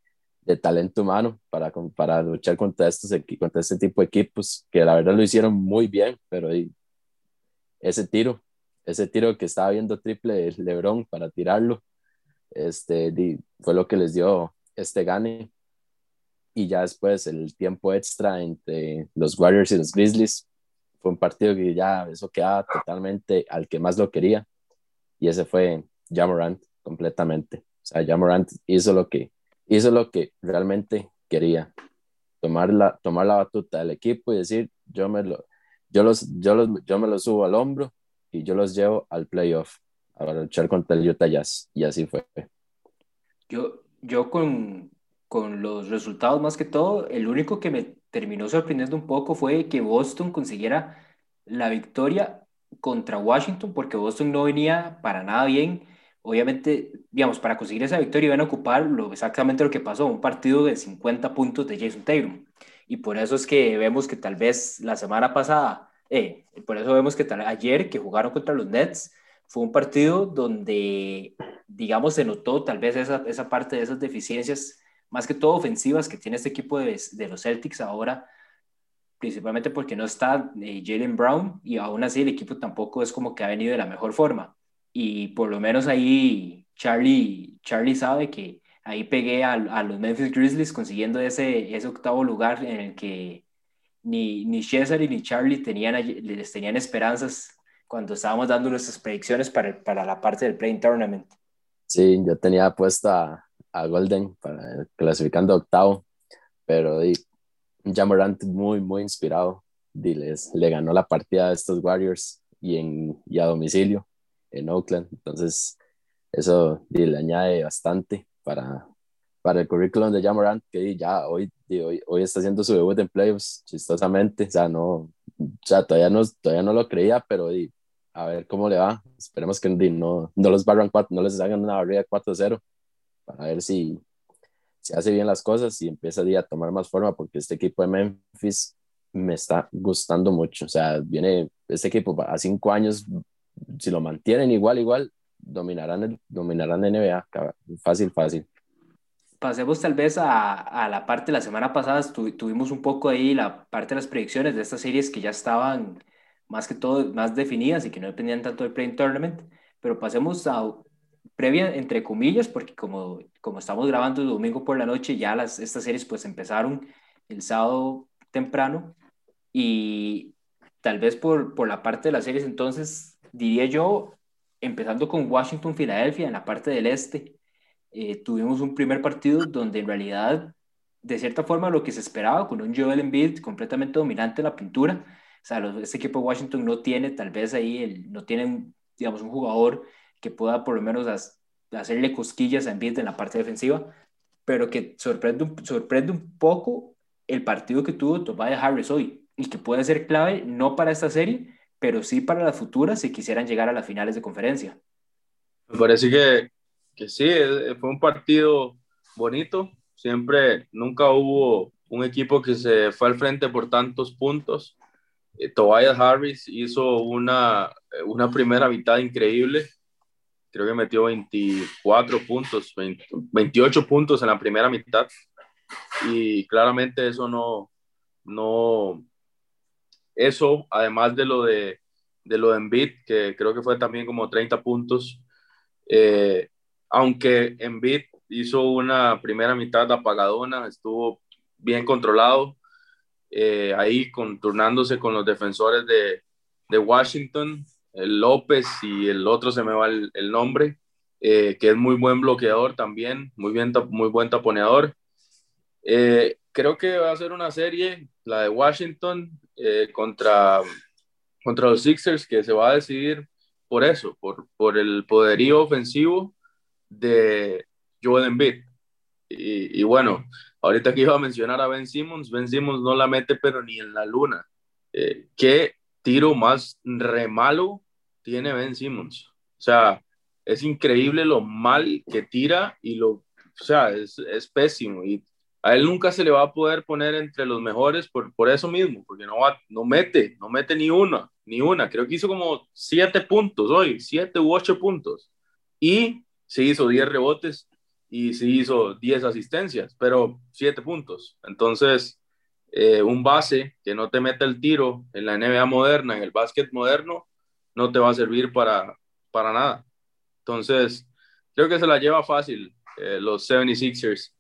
de talento humano para, para luchar contra, estos, contra este tipo de equipos, que la verdad lo hicieron muy bien, pero ese tiro, ese tiro que estaba viendo triple de Lebron para tirarlo, este, fue lo que les dio este gane. Y ya después el tiempo extra entre los Warriors y los Grizzlies fue un partido que ya eso quedaba totalmente al que más lo quería. Y ese fue Jamorant completamente. O sea, Jamorant hizo lo que hizo lo que realmente quería, tomar la, tomar la batuta del equipo y decir, yo me lo, yo los, yo los, yo me lo subo al hombro y yo los llevo al playoff a luchar contra el Utah Jazz. Y así fue. Yo, yo con, con los resultados más que todo, el único que me terminó sorprendiendo un poco fue que Boston consiguiera la victoria contra Washington, porque Boston no venía para nada bien obviamente, digamos, para conseguir esa victoria iban a ocupar lo, exactamente lo que pasó, un partido de 50 puntos de Jason Tatum. Y por eso es que vemos que tal vez la semana pasada, eh, por eso vemos que tal, ayer que jugaron contra los Nets, fue un partido donde, digamos, se notó tal vez esa, esa parte de esas deficiencias, más que todo ofensivas que tiene este equipo de, de los Celtics ahora, principalmente porque no está eh, Jalen Brown y aún así el equipo tampoco es como que ha venido de la mejor forma y por lo menos ahí Charlie, Charlie sabe que ahí pegué a, a los Memphis Grizzlies consiguiendo ese, ese octavo lugar en el que ni, ni Cesar ni Charlie tenían, les tenían esperanzas cuando estábamos dando nuestras predicciones para, para la parte del Playing Tournament. Sí, yo tenía puesta a Golden para clasificando octavo, pero Jamorant muy, muy inspirado. Diles, le ganó la partida a estos Warriors y, en, y a domicilio en Oakland. Entonces, eso le añade bastante para, para el currículum de Jamorant, que ya hoy, hoy, hoy está haciendo su debut en playoffs, chistosamente. O sea, no, o sea, todavía, no, todavía no lo creía, pero a ver cómo le va. Esperemos que no, no los barran cuatro, no les hagan una barrida 4-0 para ver si, si hace bien las cosas y empieza a tomar más forma, porque este equipo de Memphis me está gustando mucho. O sea, viene este equipo a cinco años si lo mantienen igual, igual, dominarán, el, dominarán NBA, fácil, fácil. pasemos tal vez a, a la parte, la semana pasada. Tuvimos un poco ahí la parte de las predicciones de estas series que ya estaban más que todo más definidas y que no dependían tanto del Play Tournament, pero pasemos a previa, entre comillas, porque como, como estamos grabando el domingo por la noche, ya las, estas series pues empezaron el sábado temprano. Y tal vez por, por la parte de las series entonces diría yo, empezando con Washington-Filadelfia en la parte del este, eh, tuvimos un primer partido donde en realidad, de cierta forma, lo que se esperaba, con un Joel Embiid completamente dominante en la pintura, o sea, este equipo de Washington no tiene, tal vez ahí, el, no tiene, digamos, un jugador que pueda por lo menos hacerle cosquillas a Embiid en la parte defensiva, pero que sorprende, sorprende un poco el partido que tuvo Tobias Harris hoy y que puede ser clave no para esta serie, pero sí para la futura si quisieran llegar a las finales de conferencia. Me parece que que sí, eh, fue un partido bonito. Siempre, nunca hubo un equipo que se fue al frente por tantos puntos. Eh, Tobias Harris hizo una, eh, una primera mitad increíble. Creo que metió 24 puntos, 28 puntos en la primera mitad. Y claramente eso no, no, eso, además de lo de, de lo de Embiid, que creo que fue también como 30 puntos, eh, aunque Embiid hizo una primera mitad apagadona, estuvo bien controlado, eh, ahí conturnándose con los defensores de, de, Washington, el López y el otro se me va el, nombre, eh, que es muy buen bloqueador también, muy, bien, muy buen taponeador. Eh, creo que va a ser una serie, la de Washington, contra, contra los Sixers, que se va a decidir por eso, por, por el poderío ofensivo de Joel Embiid. Y, bueno, ahorita que iba a mencionar a Ben Simmons, Ben Simmons no la mete pero ni en la luna. Eh, ¿Qué tiro más re malo tiene Ben Simmons? O sea, es increíble lo mal que tira y lo, o sea, es, es pésimo. A él nunca se le va a poder poner entre los mejores por, por eso mismo, porque no, va, no mete, no mete ni una, ni una. Creo que hizo como siete puntos hoy, siete u ocho puntos. Y sí hizo 10 rebotes y sí hizo 10 asistencias, pero 7 puntos. Entonces, eh, un base que no te mete el tiro en la NBA moderna, en el básquet moderno, no te va a servir para, para nada. Entonces, creo que se la lleva fácil eh, los 76ers.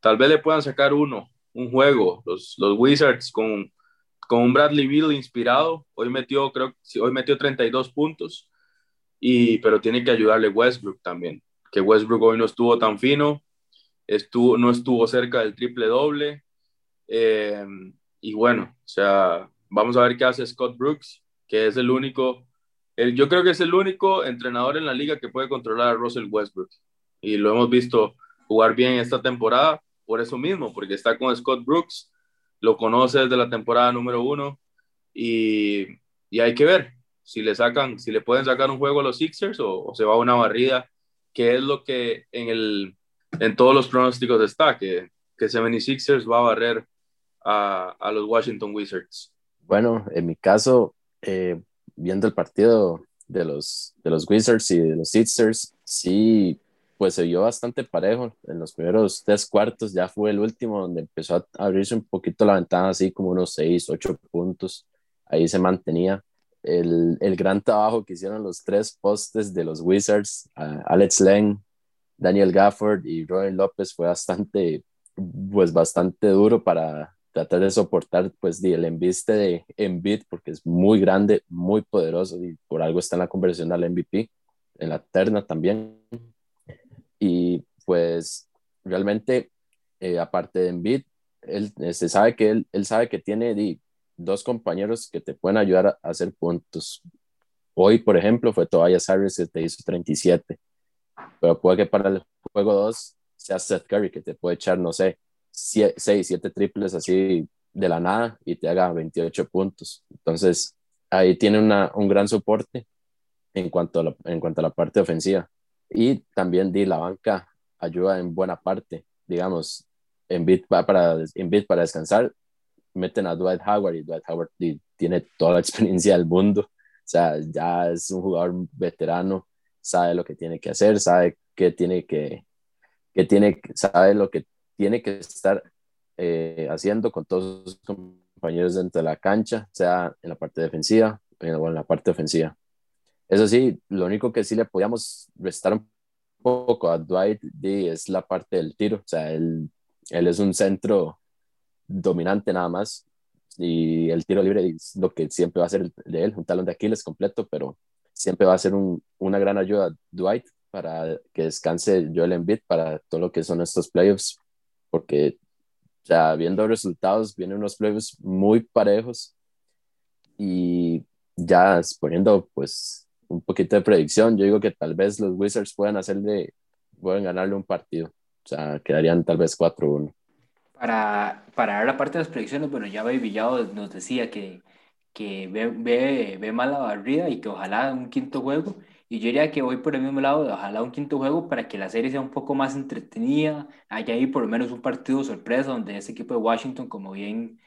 Tal vez le puedan sacar uno, un juego, los, los Wizards con, con un Bradley Beal inspirado. Hoy metió, creo, hoy metió 32 puntos, y, pero tiene que ayudarle Westbrook también que Westbrook hoy no estuvo tan fino, estuvo, no estuvo cerca del triple doble. Eh, y bueno, o sea, vamos a ver qué hace Scott Brooks, que es el único, el, yo creo que es el único entrenador en la liga que puede controlar a Russell Westbrook. Y lo hemos visto jugar bien esta temporada por eso mismo, porque está con Scott Brooks, lo conoce desde la temporada número uno y, y hay que ver si le sacan, si le pueden sacar un juego a los Sixers o, se va a una barrida que es lo que en, el, en todos los pronósticos está, que, que 76ers va a barrer a, a los Washington Wizards. Bueno, en mi caso, eh, viendo el partido de los, de los Wizards y los Sixers, sí, pues se vio bastante parejo. En los primeros tres cuartos ya fue el último donde empezó a abrirse un poquito la ventana, así como unos seis, ocho puntos. Ahí se mantenía el, el, gran trabajo que hicieron los tres postes de los Wizards, Alex Len, Daniel Gafford y Roy López fue bastante, pues bastante duro para tratar de soportar pues el embiste de Embiid porque es muy grande, muy poderoso y por algo está en la conversión al MVP, en la terna también. Y pues realmente, eh, aparte de Embiid, él, se sabe que él, él sabe que tiene dos compañeros que te pueden ayudar a hacer puntos. Hoy, por ejemplo, fue Tobias Harris que te hizo 37, pero puede que para el juego 2 sea Seth Curry que te puede echar, no sé, 6, 7 triples así de la nada y te haga 28 puntos. Entonces, ahí tiene una, un gran soporte en cuanto, a la, en cuanto a la parte ofensiva. Y también di la banca ayuda en buena parte, digamos, en bit para, en bit para descansar meten a Dwight Howard y Dwight Howard tiene toda la experiencia del mundo. O sea, ya es un jugador veterano, sabe lo que tiene que hacer, sabe qué tiene que, que tiene, sabe lo que tiene que estar eh, haciendo con todos sus compañeros dentro de la cancha, sea en la parte defensiva o en la parte ofensiva. Eso sí, lo único que sí le podíamos restar un poco a Dwight es la parte del tiro. O sea, él, él es un centro dominante nada más y el tiro libre es lo que siempre va a ser de él, un talón de Aquiles completo, pero siempre va a ser un, una gran ayuda a Dwight para que descanse Joel Embiid para todo lo que son estos playoffs, porque ya viendo resultados, vienen unos playoffs muy parejos y ya poniendo pues un poquito de predicción, yo digo que tal vez los Wizards puedan hacerle, pueden ganarle un partido, o sea, quedarían tal vez 4-1. Para, para dar la parte de las predicciones, bueno, ya Baby Villado nos decía que, que ve, ve, ve mal la barrida y que ojalá un quinto juego. Y yo diría que voy por el mismo lado, ojalá un quinto juego para que la serie sea un poco más entretenida, haya ahí por lo menos un partido sorpresa donde ese equipo de Washington, como bien,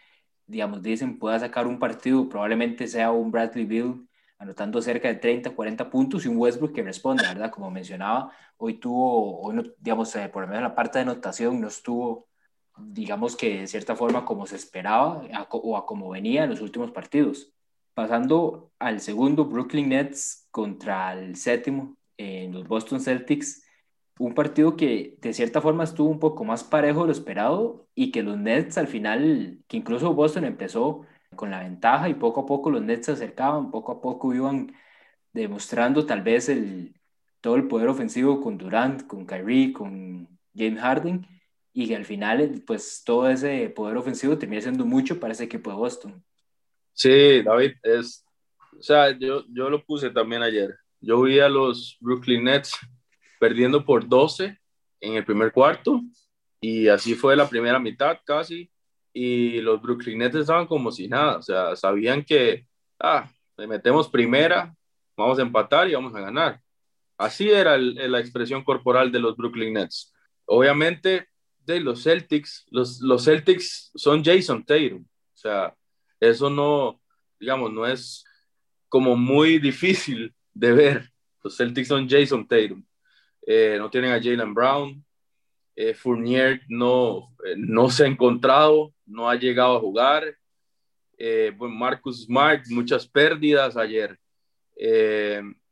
digamos, dicen, pueda sacar un partido, probablemente sea un Bradley Bill anotando cerca de 30, 40 puntos y un Westbrook que responde, ¿verdad? Como mencionaba, hoy tuvo, hoy no, digamos, eh, por lo menos la parte de anotación no estuvo, digamos que de cierta forma como se esperaba o a como venía en los últimos partidos. Pasando al segundo, Brooklyn Nets contra el séptimo, en los Boston Celtics, un partido que de cierta forma estuvo un poco más parejo de lo esperado y que los Nets al final, que incluso Boston empezó con la ventaja y poco a poco los Nets se acercaban, poco a poco iban demostrando tal vez el, todo el poder ofensivo con Durant, con Kyrie, con James Harden y que al final pues todo ese poder ofensivo termina siendo mucho para ese equipo de Boston. Sí, David, es, o sea, yo, yo lo puse también ayer. Yo vi a los Brooklyn Nets perdiendo por 12 en el primer cuarto y así fue la primera mitad casi y los Brooklyn Nets estaban como si nada, o sea, sabían que, ah, le metemos primera, vamos a empatar y vamos a ganar. Así era la expresión corporal de los Brooklyn Nets. Obviamente, de los Celtics, los, los Celtics son Jason Tatum, o sea, eso no, digamos, no es como muy difícil de ver. Los Celtics son Jason Tatum. Eh, no tienen a Jalen Brown. Eh, Fournier no, eh, no se ha encontrado, no ha llegado a jugar. bueno, Marcus Smart, muchas pérdidas ayer.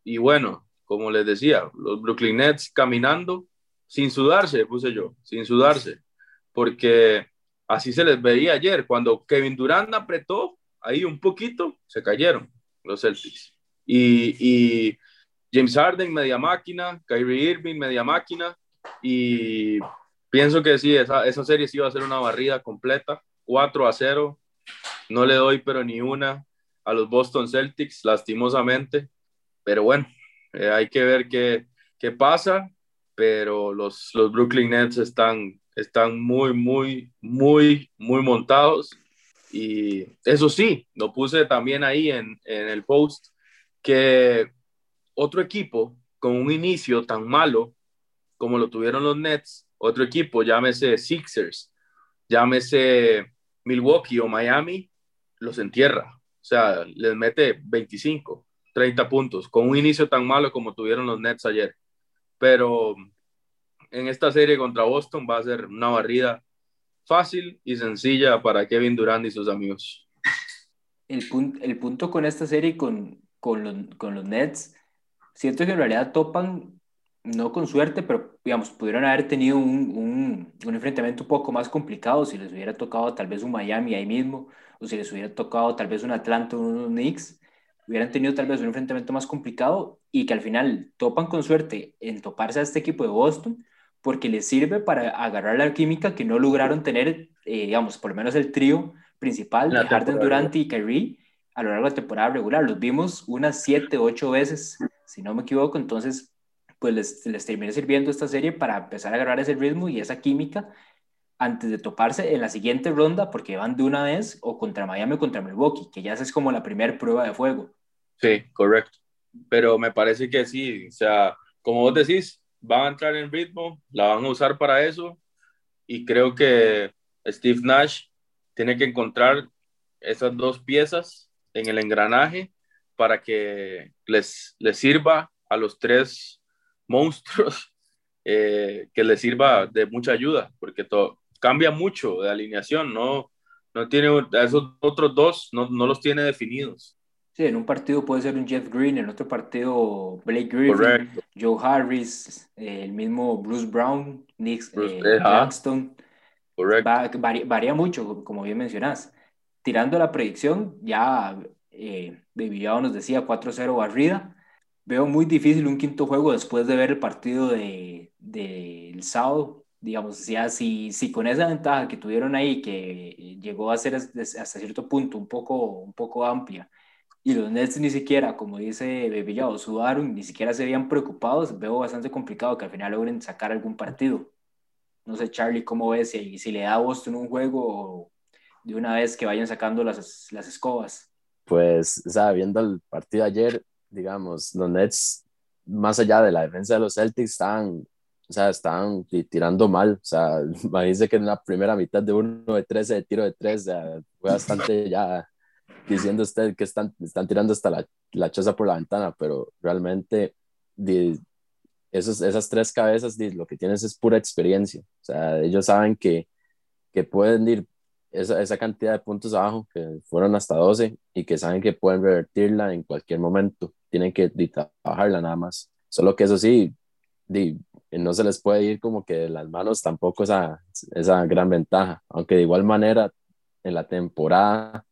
y bueno, como les decía, los Brooklyn Nets caminando sin sudarse, puse yo, sin sudarse, porque Así se les veía ayer. Cuando Kevin Durant apretó ahí un poquito, se cayeron los Celtics. Y, James Harden, media máquina, Kyrie Irving, media máquina. Y pienso que sí, esa, esa serie sí iba a ser una barrida completa. 4 a 0. No le doy, pero ni una a los Boston Celtics, lastimosamente. Pero bueno, eh, hay que ver qué, qué pasa. Pero los, los Brooklyn Nets están están muy, muy, muy, muy montados. Y eso sí, lo puse también ahí en, en el post, que otro equipo con un inicio tan malo como lo tuvieron los Nets, otro equipo, llámese Sixers, llámese Milwaukee o Miami, los entierra. O sea, les mete 25, 30 puntos, con un inicio tan malo como tuvieron los Nets ayer. Pero en esta serie contra Boston va a ser una barrida fácil y sencilla para Kevin Durant y sus amigos. El, el punto con esta serie con, con, los, con los Nets, siento que en realidad topan, no con suerte, pero digamos, pudieron haber tenido un, un, un enfrentamiento un poco más complicado si les hubiera tocado tal vez un Miami ahí mismo, o si les hubiera tocado tal vez un Atlanta o un Knicks, hubieran tenido tal vez un enfrentamiento más complicado y que al final topan con suerte en toparse a este equipo de Boston porque les sirve para agarrar la química que no lograron tener, eh, digamos, por lo menos el trío principal de Harden, Durant y Kyrie a lo largo de la temporada regular. Los vimos unas siete, ocho veces, si no me equivoco, entononces pues les, les terminé sirviendo esta serie para empezar a agarrar ese ritmo y esa química antes de toparse en la siguiente ronda, porque van de una vez o contra Miami o contra Milwaukee, que ya es como la primera prueba de fuego. Sí, correcto. Pero me parece que sí, o sea, como vos decís, van a entrar en ritmo, la van a usar para eso y creo que Steve Nash tiene que encontrar esas dos piezas en el engranaje para que les, les sirva a los tres monstruos eh, que le sirva de mucha ayuda, porque todo, cambia mucho de alineación, no, no tiene, esos otros dos no, no los tiene definidos. Sí, en un partido puede ser un Jeff Green, en otro partido Blake Griffin, Joe Harris, eh, el mismo Bruce Brown, Nick eh, Jackson. varía, mucho, como bien mencionas. Tirando la predicción, ya eh, Baby nos decía 4-0 barrida. Veo muy difícil un quinto juego después de ver el partido del de, sábado. Digamos, ya si, si con esa ventaja que tuvieron ahí, que llegó a ser hasta cierto punto un poco, un poco amplia, y los Nets ni siquiera, como dice Bebillado, sudaron, ni siquiera se veían preocupados, veo bastante complicado que al final logren sacar algún partido. No sé, Charlie, ¿cómo ves? Si, si le da a Boston un juego de una vez que vayan sacando las, las escobas. Pues, o sea, viendo el partido ayer, digamos, los Nets, más allá de la defensa de los Celtics, estaban, o sea, estaban tirando mal. O sea, dice que en la primera mitad de uno de 13 de tiro de tres, fue bastante ya diciendo usted que están, están tirando hasta la, la choza por la ventana, pero realmente esos, esas tres cabezas lo que tienes es pura experiencia. O sea, ellos saben que, que pueden ir esa, esa, cantidad de puntos abajo, que fueron hasta 12, y que saben que pueden revertirla en cualquier momento. Tienen que trabajarla nada más. Solo que eso sí, no se les puede ir como que de las manos tampoco esa, esa gran ventaja. Aunque de igual manera, en la temporada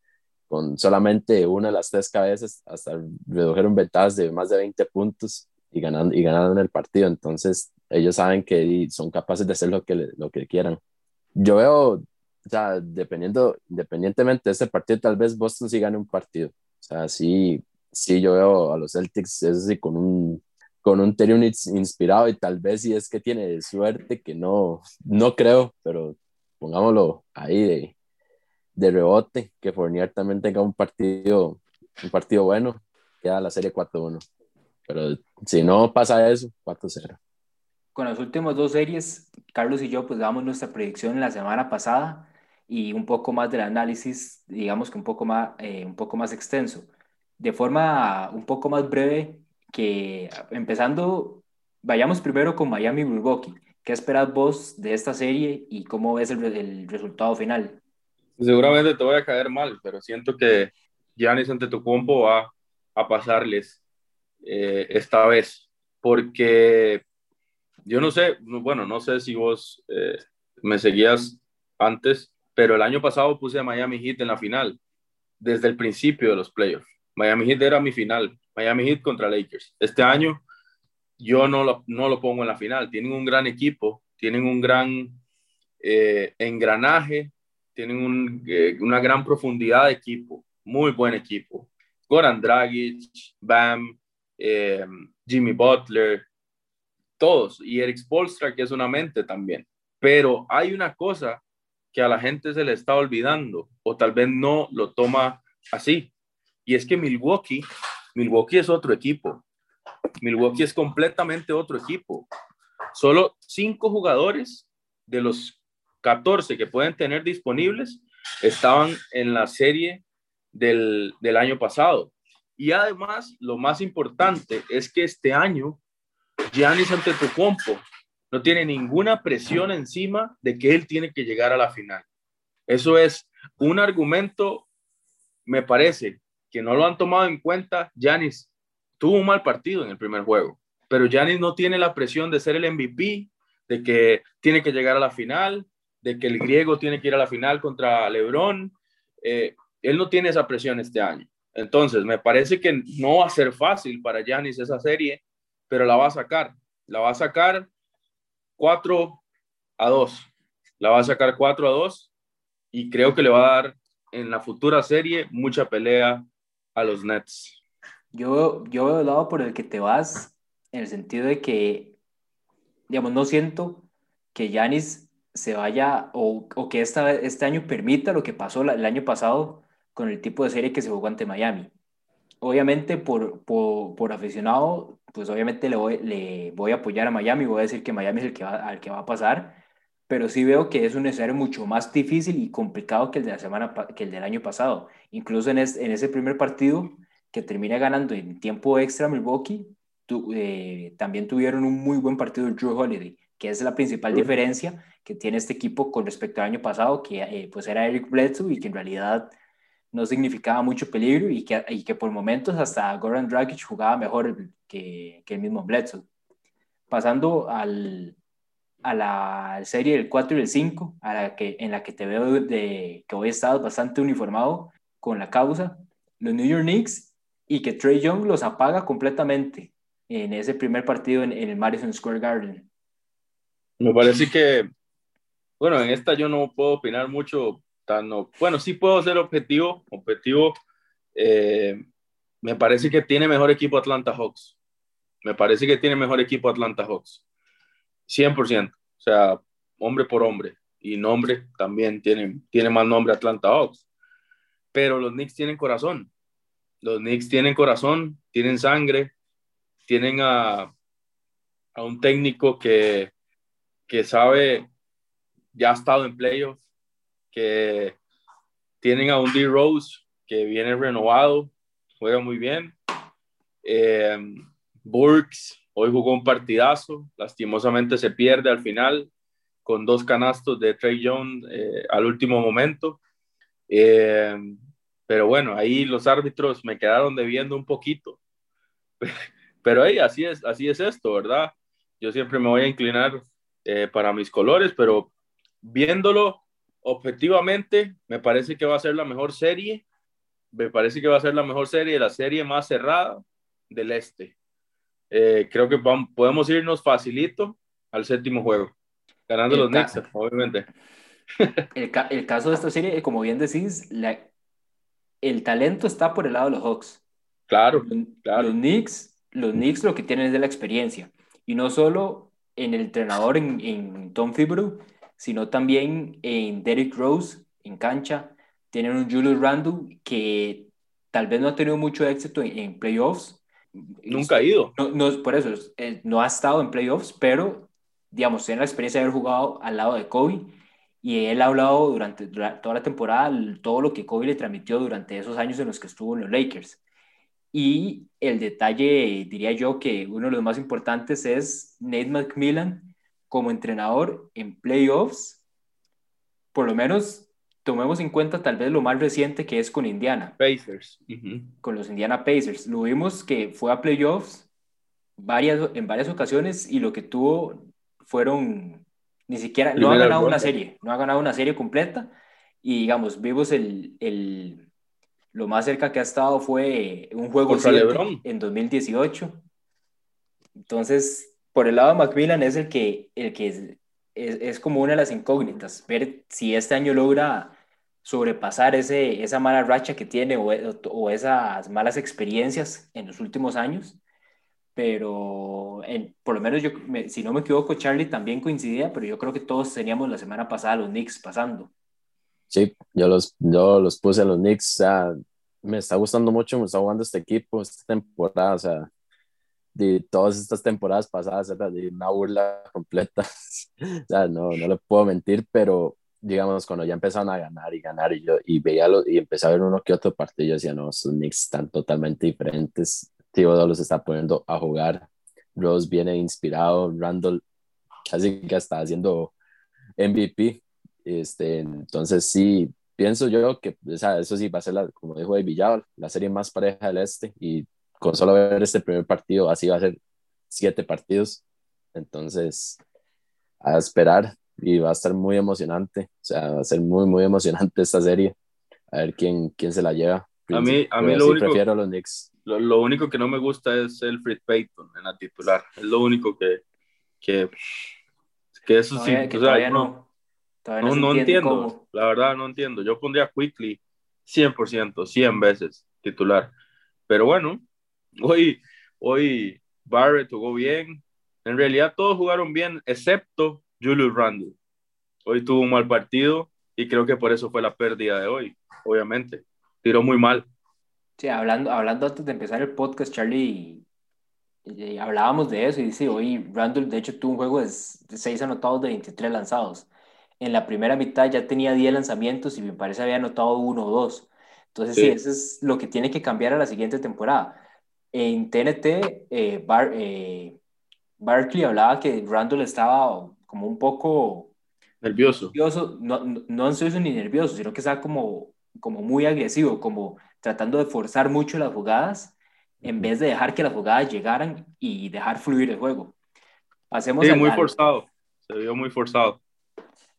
con solamente una de las tres cabezas, hasta redujeron ventajas de más de 20 puntos y ganando, y ganaron el partido. Entonces, ellos saben que son capaces de hacer lo que, lo que quieran. Yo veo, o sea, dependiendo, independientemente de este partido, tal vez Boston sí gane un partido. O sea, sí, sí yo veo a los Celtics, es así, con un, con un Terry inspirado y tal vez si es que tiene suerte, que no, no creo, pero pongámoslo ahí de, de rebote, que Fournier también tenga un partido, un partido bueno, queda la serie 4-1. Pero si no pasa eso, 4-0. Con las últimas dos series, Carlos y yo pues damos nuestra predicción la semana pasada y un poco más del análisis, digamos que un poco más, eh, un poco más extenso. De forma un poco más breve, que empezando, vayamos primero con Miami Milwaukee. ¿Qué esperas vos de esta serie y cómo ves el, resultado final? Seguramente te voy a caer mal, pero siento que Giannis Antetokounmpo va a pasarles eh, esta vez, porque yo no sé, bueno, no sé si vos eh, me seguías antes, pero el año pasado puse a Miami Heat en la final, desde el principio de los playoffs. Miami Heat era mi final, Miami Heat contra Lakers. Este año yo no lo, no lo pongo en la final. Tienen un gran equipo, tienen un gran eh, engranaje, tienen eh, una gran profundidad de equipo, muy buen equipo. Goran Dragic, Bam, Jimmy Butler, todos, y Eric Spolstra, que es una mente también. Pero hay una cosa que a la gente se le está olvidando, o tal vez no lo toma así, y es que Milwaukee, Milwaukee es otro equipo. Milwaukee es completamente otro equipo. Solo cinco jugadores de los 14 que pueden tener disponibles estaban en la serie del, del año pasado. Y además, lo más importante es que este año Giannis Antetokounmpo no tiene ninguna presión encima de que él tiene que llegar a la final. Eso es un argumento, me parece, que no lo han tomado en cuenta. Giannis tuvo un mal partido en el primer juego, pero Giannis no tiene la presión de ser el MVP, de que tiene que llegar a la final, de que el griego tiene que ir a la final contra Lebron. Eh, él no tiene esa presión este año. Entonces, me parece que no va a ser fácil para Yanis esa serie, pero la va a sacar. La va a sacar 4 a 2. La va a sacar 4 a 2 y creo que le va a dar en la futura serie mucha pelea a los Nets. Yo, yo he hablado por el que te vas en el sentido de que, digamos, no siento que Yanis se vaya o, o que esta, este año permita lo que pasó el año pasado con el tipo de serie que se jugó ante Miami. Obviamente por, por, por aficionado, pues obviamente le voy, le voy a apoyar a Miami, voy a decir que Miami es el que va, al que va a pasar, pero sí veo que es un escenario mucho más difícil y complicado que el de la semana que el del año pasado. Incluso en, en ese primer partido que termina ganando en tiempo extra Milwaukee, eh, también tuvieron un muy buen partido de Drew Holiday, que es la principal diferencia que tiene este equipo con respecto al año pasado, que eh, pues era Eric Bledsoe y que en realidad no significaba mucho peligro y que, y que por momentos hasta Goran Dragic jugaba mejor que, el mismo Bledsoe. Pasando al, a la serie del 4 y el 5, a la que, en la que te veo de, que hoy estado bastante uniformado con la causa, los New York Knicks, y que Trey Young los apaga completamente en ese primer partido en, el Madison Square Garden. Me parece que, bueno, en esta yo no puedo opinar mucho, bueno, sí puedo ser objetivo, objetivo, eh, me parece que tiene mejor equipo Atlanta Hawks, me parece que tiene mejor equipo Atlanta Hawks. 100%, o sea, hombre por hombre. Y nombre también tiene, tiene más nombre Atlanta Hawks. Pero los Knicks tienen corazón. Los Knicks tienen corazón, tienen sangre, tienen a, a un técnico que, que sabe, ya ha estado en playoffs, tienen a un D. Rose que viene renovado, juega muy bien. Eh, Burks Hoy jugó un partidazo, lastimosamente se pierde al final con dos canastos de Trey Jones eh, al último momento. Eh, pero bueno, ahí los árbitros me quedaron debiendo un poquito. Pero hey, así es, así es esto, ¿verdad? Yo siempre me voy a inclinar eh, para mis colores, pero viéndolo objetivamente, me parece que va a ser la mejor serie. Me parece que va a ser la mejor serie, la serie más cerrada del este. Eh, creo que vamos, podemos irnos facilito al séptimo juego, ganando los Knicks, obviamente. El, el, caso de esta serie, como bien decís, la, el talento está por el lado de los Hawks. Claro, claro. Los Knicks, los Knicks lo que tienen es de la experiencia. Y no solo en el entrenador, en, en Tom Thibodeau, sino también en Derrick Rose, en cancha. Tienen un Julius Randle que tal vez no ha tenido mucho éxito en, en playoffs, Nunca ha ido. No, no, por eso, eh, no ha estado en playoffs, pero, digamos, tiene la experiencia de haber jugado al lado de Kobe y él ha hablado durante, toda la temporada todo lo que Kobe le transmitió durante esos años en los que estuvo en los Lakers. Y el detalle, diría yo, que uno de los más importantes es Nate McMillan como entrenador en playoffs, por lo menos tomemos en cuenta tal vez lo más reciente que es con Indiana. Pacers. Con los Indiana Pacers. Lo vimos que fue a playoffs varias, en varias ocasiones y lo que tuvo fueron, ni siquiera, no ha ganado una serie, no ha ganado una serie completa y digamos, vimos el, el lo más cerca que ha estado fue un juego en 2018. Entonces, por el lado de Macmillan es el que, el que es, como una de las incógnitas, ver si este año logra sobrepasar ese, esa mala racha que tiene o, esas malas experiencias en los últimos años. Pero en, por lo menos yo, si no me equivoco, Charlie también coincidía, pero yo creo que todos teníamos la semana pasada los Knicks pasando. Sí, yo los, yo los puse a los Knicks, o sea, me está gustando mucho, me está jugando este equipo esta temporada, o sea, de todas estas temporadas pasadas era de una burla completa. o sea, no, no le puedo mentir, pero digamos, cuando ya empezaron a ganar y ganar, y yo y veía lo, y empecé a ver uno que otro partido, decía, no, estos Knicks están totalmente diferentes. Thibodeau los está poniendo a jugar. Rose viene inspirado. Randall casi que está haciendo MVP. Este, entonces, sí, pienso yo que eso sí va a ser, como dijo David la serie más pareja del este. Y con solo ver este primer partido, así va a ser siete partidos. Entonces, a esperar y va a estar muy emocionante. O sea, va a ser muy, muy emocionante esta serie. A ver quién, quién se la lleva. A mí, a mí lo único, prefiero los Knicks. Lo, lo, único que no me gusta es el Fred Payton en la titular. Es lo único que, que, que eso sí. Que o sea, no, no, no, entiendo. La verdad, no entiendo. Yo pondría Quickly 100%, 100 veces titular. Pero bueno, hoy, hoy Barrett jugó bien. En realidad todos jugaron bien, excepto Julius Randle. Hoy tuvo un mal partido y creo que por eso fue la pérdida de hoy, obviamente. Tiró muy mal. Sí, hablando, hablando antes de empezar el podcast, Charlie, hablábamos de eso y dice, hoy Randle de hecho tuvo un juego de 6 anotados de 23 lanzados. En la primera mitad ya tenía 10 lanzamientos y me parece había anotado uno o dos. Entonces, sí. eso es lo que tiene que cambiar a la siguiente temporada. En TNT, eh, Bar, eh, Barkley hablaba que Randall estaba como un poco Nervioso. nervioso, no, no, no ansioso ni nervioso, sino que estaba como, como muy agresivo, como tratando de forzar mucho las jugadas en vez de dejar que las jugadas llegaran y dejar fluir el juego. Pasemos Sí, al- muy forzado. Se vio muy forzado.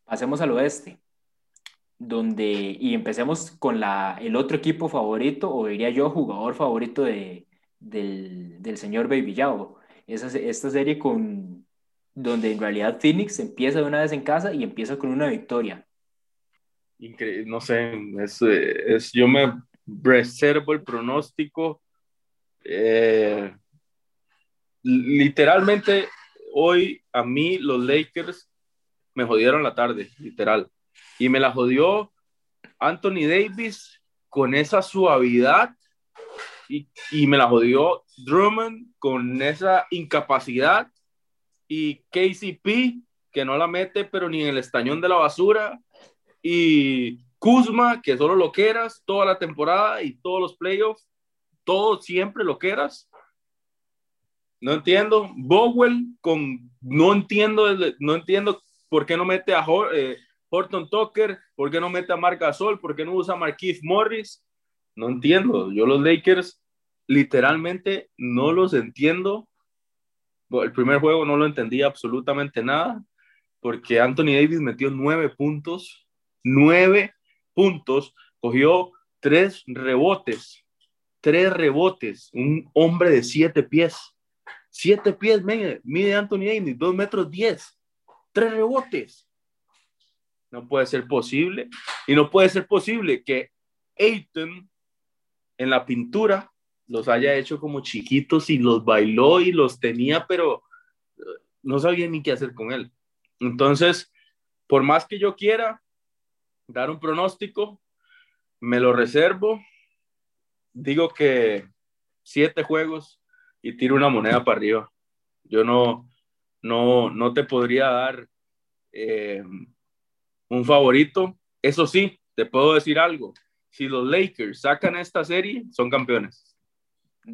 Pasemos al oeste, donde, y empecemos con la, el otro equipo favorito, o diría yo, jugador favorito de, del, del señor Baby Yao. Esa, esta serie con, donde en realidad Phoenix empieza de una vez en casa y empieza con una victoria. Incre- no sé, es, es- yo me reservo el pronóstico. Eh, literalmente, hoy a mí los Lakers me jodieron la tarde, literal. Y me la jodió Anthony Davis con esa suavidad y, y me la jodió Drummond con esa incapacidad y KCP que no la mete pero ni en el estañón de la basura y Kuzma que solo lo quieras toda la temporada y todos los playoffs, todo siempre lo quieras. No entiendo. Bowell con no entiendo no entiendo por qué no mete a eh, Horton Tucker, por qué no mete a Marc Gasol, por qué no usa a Marquise Morris. No entiendo. Yo los Lakers literalmente no los entiendo. El primer juego no lo entendía absolutamente nada, porque Anthony Davis metió nueve puntos, nueve puntos, cogió tres rebotes, tres rebotes, un hombre de siete pies, siete pies, mide, mide Anthony Davis, dos metros diez, tres rebotes. No puede ser posible, y no puede ser posible que Ayton en la pintura los haya hecho como chiquitos y los bailó y los tenía, pero eh, no sabía ni qué hacer con él. Entonces, por más que yo quiera dar un pronóstico, me lo reservo. Digo que siete juegos y tiro una moneda para arriba. Yo no, no, no te podría dar eh, un favorito. Eso sí, te puedo decir algo. Si los Lakers sacan esta serie, son campeones.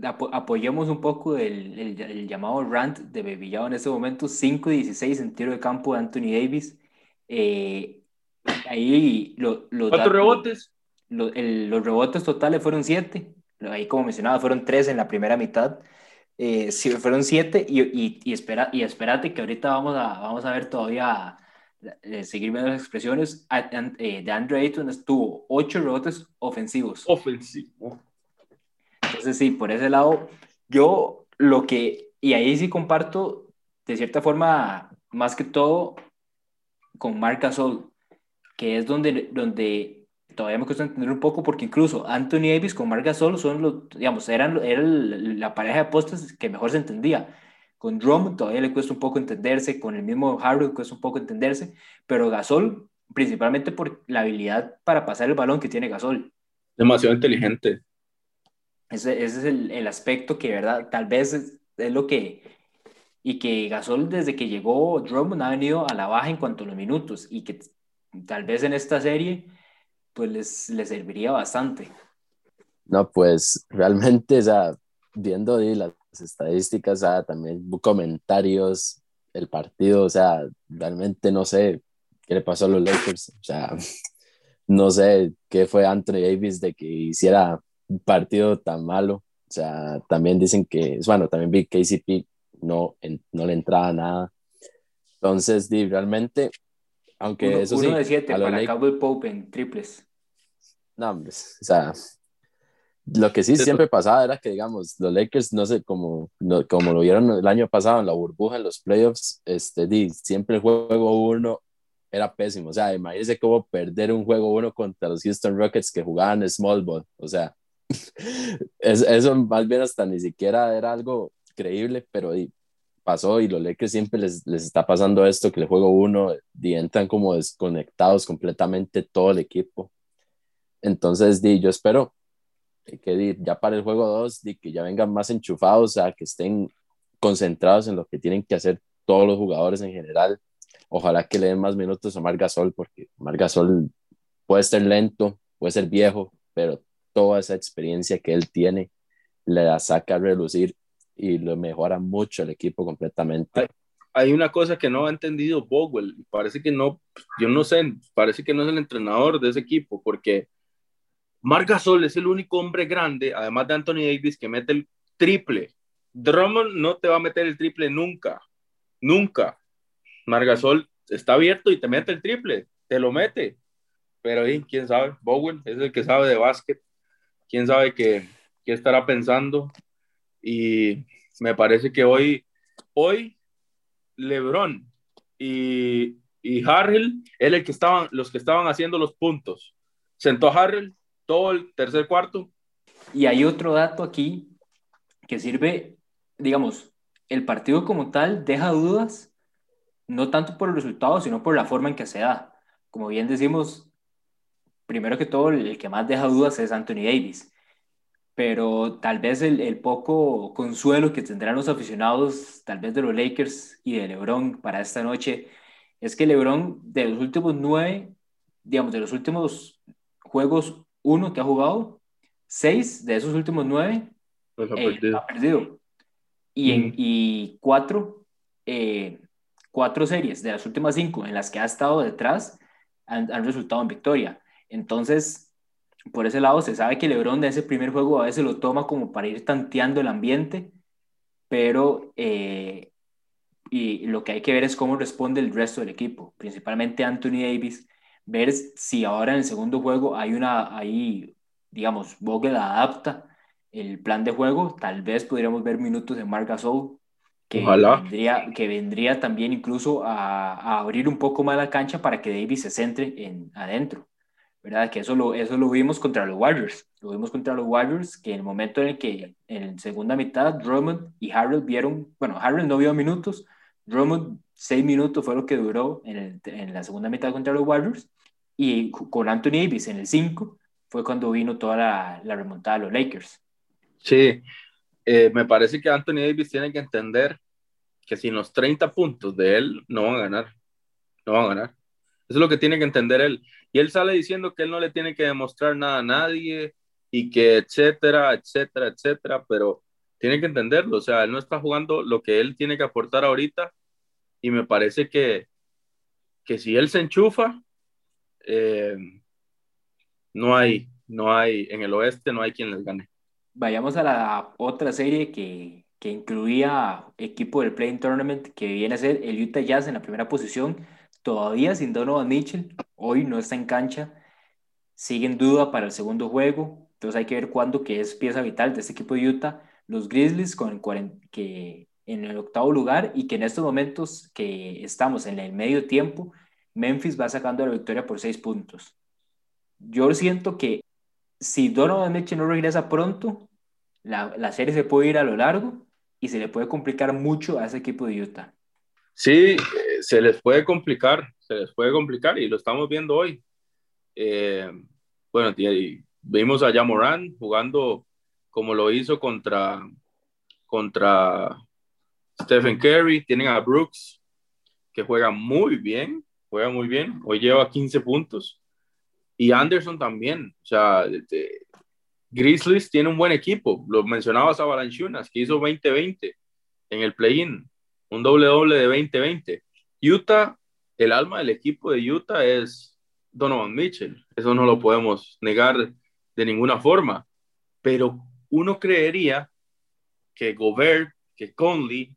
Apo- apoyemos un poco el, el- el llamado rant de Yao en este momento, 5-16 en tiro de campo de Anthony Davis. Eh, ahí lo- los ¿Cuántos datos- rebotes? lo- el- los rebotes totales fueron 7. Ahí, como mencionaba, fueron 3 en la primera mitad. Eh, sí, fueron 7 y, y, y, espera, y espérate que ahorita vamos a, vamos a ver todavía, eh, seguir viendo las expresiones. Eh, de Andre Ayton estuvo 8 rebotes ofensivos. Ofensivo. Entonces, sí, por ese lado, yo lo que, y ahí sí comparto, de cierta forma, más que todo con Marc Gasol, que es donde, donde todavía me cuesta entender un poco, porque incluso Anthony Davis con Marc Gasol son los, digamos, eran, eran la pareja de postes que mejor se entendía. Con Drummond todavía le cuesta un poco entenderse, con el mismo Harrell cuesta un poco entenderse, pero Gasol, principalmente por la habilidad para pasar el balón que tiene Gasol. Demasiado inteligente. Ese, ese es el, el aspecto que, ¿verdad? Tal vez es, es lo que... Y que Gasol, desde que llegó Drummond, ha venido a la baja en cuanto a los minutos. Y que tal vez en esta serie, pues les, les serviría bastante. No, pues realmente, o sea, viendo ahí las estadísticas, o sea, también comentarios, el partido, o sea, realmente no sé qué le pasó a los Lakers, o sea, no sé qué fue Anthony Davis de que hiciera partido tan malo, o sea, también dicen que, bueno, también vi que KCP no, en- no le entraba nada, entonces, di, realmente, aunque Uno, eso uno sí, de siete para Lakers- Caldwell Pope en triples. no, hombre, o sea, lo que sí siempre pasaba era que, digamos, los Lakers, no sé, como, no- como lo vieron el año pasado en la burbuja, en los playoffs, este, di, siempre el juego uno era pésimo. O sea, imagínense cómo perder un juego uno contra los Houston Rockets que jugaban small ball. O sea, es- eso más bien hasta ni siquiera era algo creíble, pero pasó y los Lakers siempre les, les está pasando esto, que el juego uno di, entran como desconectados completamente todo el equipo. Entonces, di, yo espero que di, ya para el juego 2, que ya vengan más enchufados, o que estén concentrados en lo que tienen que hacer todos los jugadores en general. Ojalá que le den más minutos a Mar Gasol, porque Mar Gasol puede ser lento, puede ser viejo, pero toda esa experiencia que él tiene le saca a relucir y lo mejora mucho el equipo completamente. Hay una cosa que no ha entendido Bogwell, parece que no, yo no sé, parece que no es el entrenador de ese equipo, porque Marc Gasol es el único hombre grande, además de Anthony Davis, que mete el triple. Drummond no te va a meter el triple nunca, nunca. Marc Gasol está abierto y te mete el triple, te lo mete. Pero ahí, quién sabe, Bowen es el que sabe de básquet, quién sabe qué, qué estará pensando. Y me parece que hoy, hoy LeBron y, y Harrell el que estaban, los que estaban haciendo los puntos. Sentó a Harrell todo el tercer cuarto. Y hay otro dato aquí que sirve, digamos, el partido como tal deja dudas, no tanto por el resultado, sino por la forma en que se da. Como bien decimos, primero que todo, el que más deja dudas es Anthony Davis pero tal vez el, el, poco consuelo que tendrán los aficionados, tal vez de los Lakers y de LeBron para esta noche, es que LeBron de los últimos nueve, digamos, de los últimos juegos uno que ha jugado, seis de esos últimos nueve pues ha, eh, perdido. ha perdido. Y, en, y cuatro, eh, cuatro series de las últimas cinco en las que ha estado detrás han, han resultado en victoria. Entonces, por ese lado se sabe que LeBron de ese primer juego a veces lo toma como para ir tanteando el ambiente, pero eh, y lo que hay que ver es cómo responde el resto del equipo, principalmente Anthony Davis, ver si ahora en el segundo juego hay una, ahí, digamos, Vogel adapta el plan de juego, tal vez podríamos ver minutos de Marc Gasol, que vendría, que vendría también incluso a, a, abrir un poco más la cancha para que Davis se centre en adentro. ¿Verdad? Que eso lo, eso lo vimos contra los Warriors. Lo vimos contra los Warriors, que en el momento en el que en segunda mitad Drummond y Harold vieron, bueno, Harold no vio minutos, Drummond seis minutos fue lo que duró en, el, en la segunda mitad contra los Warriors, y con Anthony Davis en el 5 fue cuando vino toda la, la remontada de los Lakers. Sí, eh, me parece que Anthony Davis tiene que entender que sin los 30 puntos de él no van a ganar, no van a ganar. Eso es lo que tiene que entender él. Y él sale diciendo que él no le tiene que demostrar nada a nadie y que etcétera, etcétera, etcétera, pero tiene que entenderlo. O sea, él no está jugando lo que él tiene que aportar ahorita y me parece que, que si él se enchufa, eh, no hay, no hay, en el oeste no hay quien les gane. Vayamos a la otra serie que, que incluía equipo del Playing Tournament, que viene a ser el Utah Jazz en la primera posición todavía sin Donovan Mitchell, hoy no está en cancha, sigue en duda para el segundo juego, entonces hay que ver cuándo, que es pieza vital de este equipo de Utah, los Grizzlies con que en el octavo lugar y que en estos momentos que estamos en el medio tiempo, Memphis va sacando la victoria por seis puntos. Yo siento que si Donovan Mitchell no regresa pronto, la, la serie se puede ir a lo largo y se le puede complicar mucho a ese equipo de Utah. Sí, se les puede complicar, se les puede complicar y lo estamos viendo hoy. Eh, bueno, vimos a Jamoran jugando como lo hizo contra, contra Stephen Curry, tienen a Brooks que juega muy bien, juega muy bien, hoy lleva 15 puntos. Y Anderson también, o sea, Grizzlies tiene un buen equipo, lo mencionabas a Balanchunas que hizo 20-20 en el play-in, un doble doble de 2020. Utah, el alma del equipo de Utah es Donovan Mitchell. Eso no lo podemos negar de ninguna forma. Pero uno creería que Gobert, que Conley,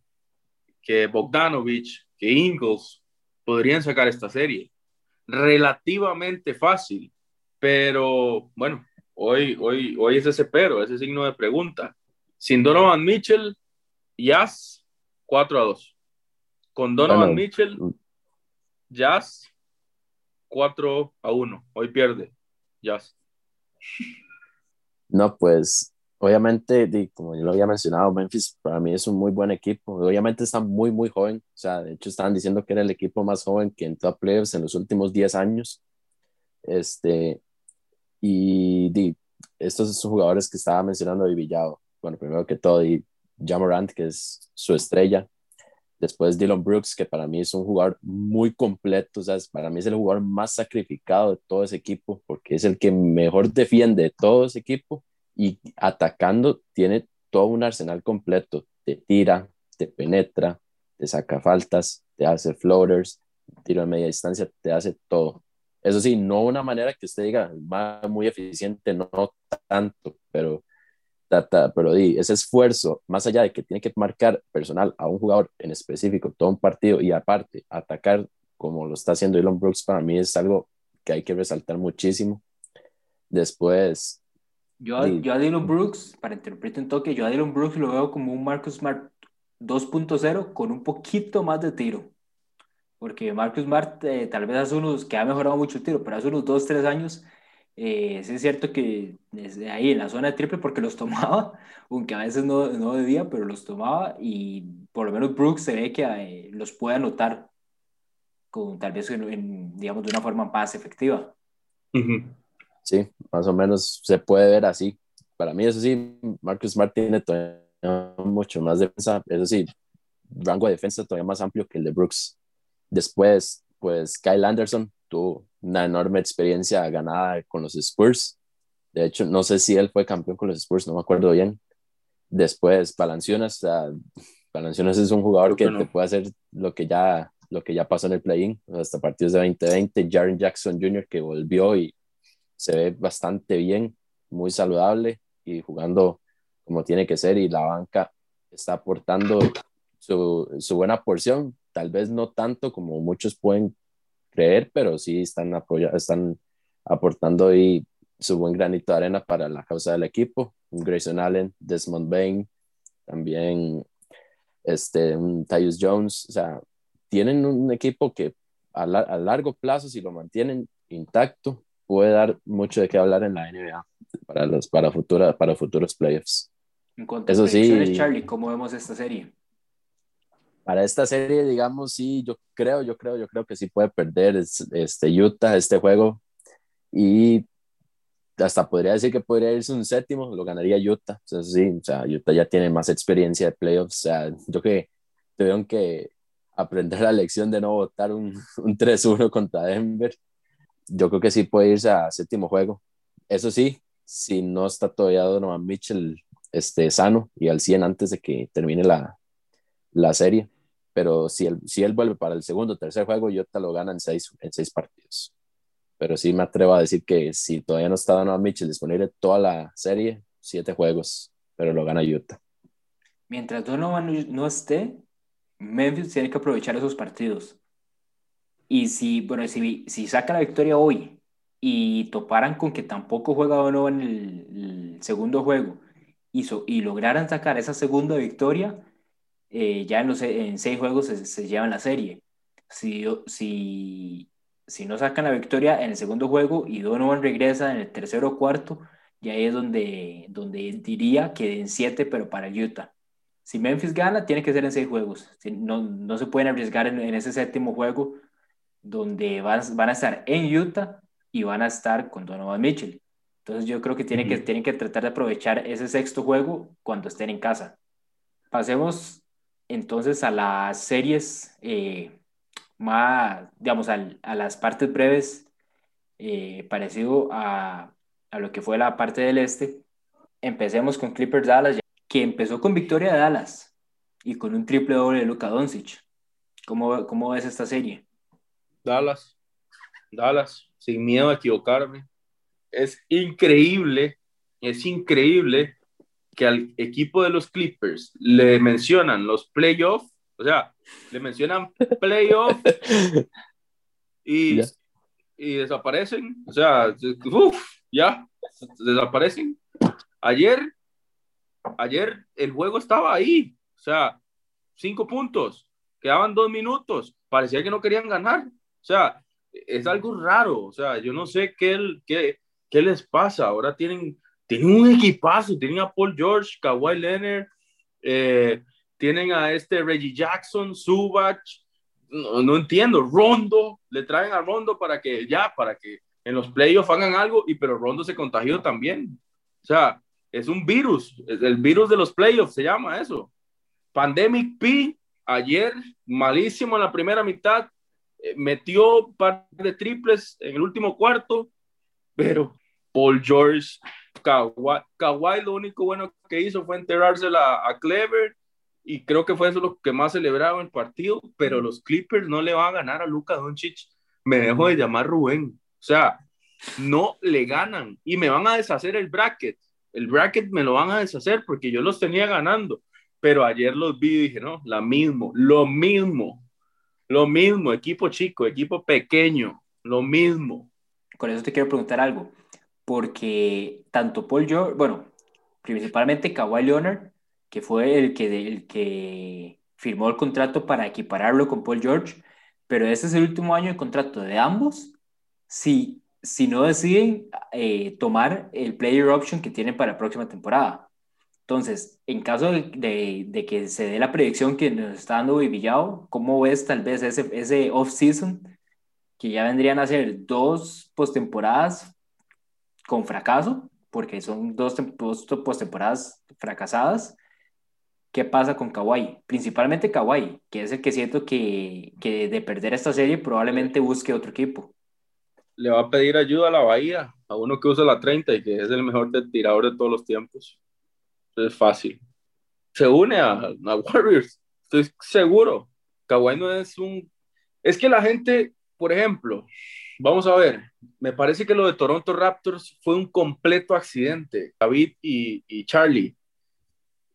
que Bogdanovich, que Ingles podrían sacar esta serie. Relativamente fácil. Pero bueno, hoy, hoy, hoy es ese pero, ese signo de pregunta. Sin Donovan Mitchell, Jazz 4 a 2. Con Donovan Mitchell, Jazz 4 a 1. Hoy pierde Jazz. No, pues obviamente, como yo lo había mencionado, Memphis para mí es un muy buen equipo. Obviamente está muy, muy joven. O sea, de hecho estaban diciendo que era el equipo más joven que entró a playoffs en los últimos 10 años. Este, y di, estos son jugadores que estaba mencionando de Villado. Bueno, primero que todo, y Jamorant, que es su estrella. Después Dylan Brooks, que para mí es un jugador muy completo, o sea, para mí es el jugador más sacrificado de todo ese equipo, porque es el que mejor defiende de todo ese equipo y atacando tiene todo un arsenal completo. Te tira, te penetra, te saca faltas, te hace floaters, tiro de media distancia, te hace todo. Eso sí, no una manera que usted diga, muy eficiente, no, tanto, pero, pero di, ese esfuerzo, más allá de que tiene que marcar personal a un jugador en específico, todo un partido y aparte atacar como lo está haciendo Elon Brooks, para mí es algo que hay que resaltar muchísimo. Después... Yo, a, yo a Dylan Brooks, para interpretar un toque, yo a Dylan Brooks lo veo como un Marcus Smart 2.0 con un poquito más de tiro. Porque Marcus Smart eh, tal vez hace unos, que ha mejorado mucho el tiro, pero hace unos 2, 3 años, eh, es cierto que desde ahí en la zona de triple, porque los tomaba, aunque a veces no, no debía, pero los tomaba y por lo menos Brooks se ve que eh, los puede anotar con tal vez en, digamos de una forma más efectiva. Sí, más o menos se puede ver así. Para mí eso sí, Marcus Smart tiene todavía mucho más defensa, eso sí, rango de defensa todavía más amplio que el de Brooks. Después, pues Kyle Anderson tuvo una enorme experiencia ganada con los Spurs. De hecho, no sé si él fue campeón con los Spurs, no me acuerdo bien. Después, Palanciunas, Palanciunas es un jugador que te puede hacer lo que ya lo que ya pasó en el play-in, hasta partidos de 2020, Jaren Jackson Jr. que volvió y se ve bastante bien, muy saludable y jugando como tiene que ser y la banca está aportando su, su buena porción, tal vez no tanto como muchos pueden creer, pero sí están, apoya están aportando ahí su buen granito de arena para la causa del equipo. Grayson Allen, Desmond Bain, también este, un Tyus Jones, o sea, tienen un equipo que a, largo plazo, si lo mantienen intacto, puede dar mucho de qué hablar en la NBA para, los, para, futura, para futuros playoffs. En cuanto Eso a sí, Charlie, ¿cómo vemos esta serie? Para esta serie, digamos, sí, yo creo, yo creo, yo creo que sí puede perder este Utah este juego y hasta podría decir que podría irse un séptimo, lo ganaría Utah. O sí, o sea, Utah ya tiene más experiencia de playoffs. O sea, yo que tuvieron que aprender la lección de no votar un, un 3-1 contra Denver. Yo creo que sí puede irse a séptimo juego. Eso sí, si no está todavía Donovan Mitchell este, sano y al 100 antes de que termine la, la serie. Pero si él, si él vuelve para el segundo o tercer juego, Utah lo gana en seis, en seis partidos. Pero sí me atrevo a decir que si todavía no está Donovan Mitchell disponible toda la serie, siete juegos, pero lo gana Utah. Mientras Donovan no esté, Memphis tiene que aprovechar esos partidos. Y si, bueno, si, si saca la victoria hoy y toparan con que tampoco juega Donovan en el, segundo juego y, y lograran sacar esa segunda victoria, eh, ya en, los, en seis juegos se, se, llevan la serie. Si, si, si no sacan la victoria en el segundo juego y Donovan regresa en el tercero o cuarto, ya ahí es donde, donde diría que en siete, pero para Utah si Memphis gana, tiene que ser en seis juegos. No, no se pueden arriesgar en, ese séptimo juego donde van, van, a estar en Utah y van a estar con Donovan Mitchell. Entonces yo creo que, tienen, que tienen que tratar de aprovechar ese sexto juego cuando estén en casa. Pasemos entonces a las series eh, más, digamos, a, a, las partes breves, eh, parecido a, a, lo que fue la parte del este. Empecemos con Clippers Dallas que empezó con victoria de Dallas y con un triple doble de Luka Doncic. ¿Cómo, ¿Cómo ves esta serie? Dallas, Dallas, sin miedo a equivocarme. Es increíble, es increíble que al equipo de los Clippers le mencionan los playoffs, o sea, le mencionan playoffs y, y desaparecen, o sea, uf, ya, desaparecen. Ayer ayer el juego estaba ahí, o sea, cinco puntos, quedaban dos minutos, parecía que no querían ganar, o sea, es algo raro, o sea, yo no sé qué, qué, qué les pasa, ahora tienen, tienen un equipazo, tienen a Paul George, Kawhi Leonard, eh, tienen a este Reggie Jackson, Subach, no, entiendo, Rondo, le traen a Rondo para que ya, para que en los playoffs hagan algo, y pero Rondo se contagió también, o sea, es un virus, el virus de los playoffs se llama eso. Pandemic P, ayer, malísimo en la primera mitad, eh, metió par de triples en el último cuarto, pero Paul George Kawhi, Kawhi lo único bueno que hizo fue enterrársela a Clever y creo que fue eso lo que más celebraba el partido, pero los Clippers no le van a ganar a Luka Doncic. Me dejo de llamar Rubén. O sea, no le ganan y me van a deshacer el bracket. El bracket me lo van a deshacer porque yo los tenía ganando, pero ayer los vi y dije, no, la mismo, lo mismo, lo mismo, equipo chico, equipo pequeño, lo mismo. Con eso te quiero preguntar algo, porque tanto Paul George, bueno, principalmente Kawhi Leonard, que fue el que, el que firmó el contrato para equipararlo con Paul George, pero este es el último año de contrato de ambos. Si si no deciden eh, tomar el player option que tienen para la próxima temporada. Entonces, en caso de, de, que se dé la predicción que nos está dando Villao, ¿cómo ves tal vez ese, ese off-season que ya vendrían a ser dos postemporadas con fracaso, porque son dos, dos postemporadas fracasadas? ¿Qué pasa con Kawhi? Principalmente Kawhi, que es el que siento que, que de perder esta serie probablemente busque otro equipo le va a pedir ayuda a la Bahía, a uno que usa la 30 y que es el mejor tirador de todos los tiempos. es fácil. Se une a, a, Warriors, estoy seguro. Kawhi no es un... Es que la gente, por ejemplo, vamos a ver, me parece que lo de Toronto Raptors fue un completo accidente, David y, y Charlie.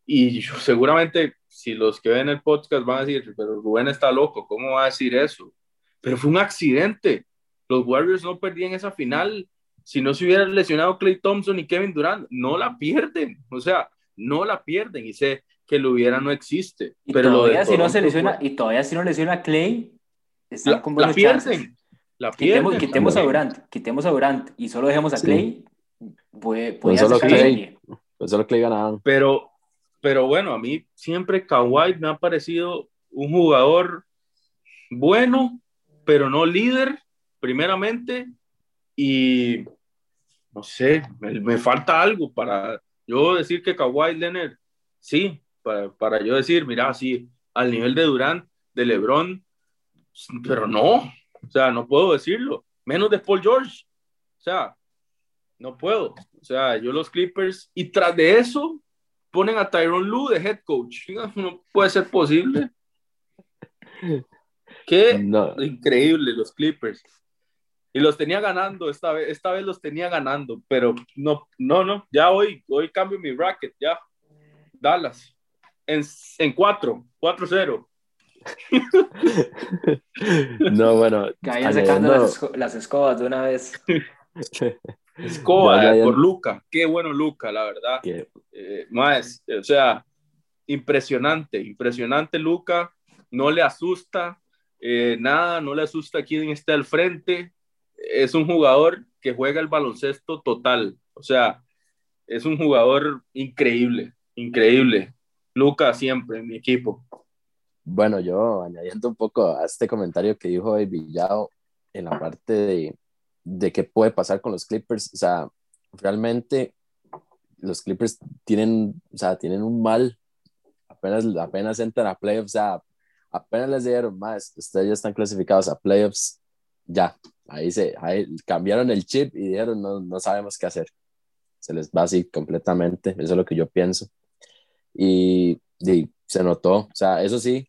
Y seguramente si los que ven el podcast van a decir, pero Rubén está loco, ¿cómo va a decir eso? Pero fue un accidente los Warriors no perdían esa final si no se hubieran lesionado Clay Thompson y Kevin Durant. No la pierden, o sea, no la pierden y sé que lo hubiera no existe. Y pero todavía si no se lesiona, y todavía si no lesiona Clay, la, la pierden. La pierden. Quitemos, a Durant, quitemos a Durant y solo dejemos a Clay. Puede, puede pues solo Clay, pues solo Clay ganaban. Pero, pero bueno, a mí siempre Kawhi me ha parecido un jugador bueno, pero no líder primeramente, y no sé, me, falta algo para yo decir que Kawhi Leonard, sí, para, para, yo decir, mira, sí, al nivel de Durant, de LeBron, pero no, o sea, no puedo decirlo, menos de Paul George, o sea, no puedo, o sea, yo los Clippers, y tras de eso, ponen a Tyron Lue de head coach, no puede ser posible. Qué increíble los Clippers. Y los tenía ganando, esta vez, esta vez los tenía ganando, pero no, no, no, ya hoy, hoy cambio mi bracket, ya. Dallas, en, en 4, 4-0. no, bueno. Vayan sacando las, escobas de una vez. Escoba por Luca, qué bueno Luca, la verdad. Eh, más, o sea, impresionante, impresionante Luca, no le asusta eh, nada, no le asusta quién está al frente, es un jugador que juega el baloncesto total. O sea, es un jugador increíble, increíble. Lucas siempre en mi equipo. Bueno, yo añadiendo un poco a este comentario que dijo Villado en la parte de, de qué puede pasar con los Clippers, o sea, realmente los Clippers tienen, o sea, tienen un mal, apenas, apenas entran a playoffs, o sea, apenas les dieron más, ustedes ya están clasificados a playoffs, ya, ahí se cambiaron el chip y dijeron, no, no sabemos qué hacer. Se les va así completamente, eso es lo que yo pienso. Y, se notó, o sea, eso sí,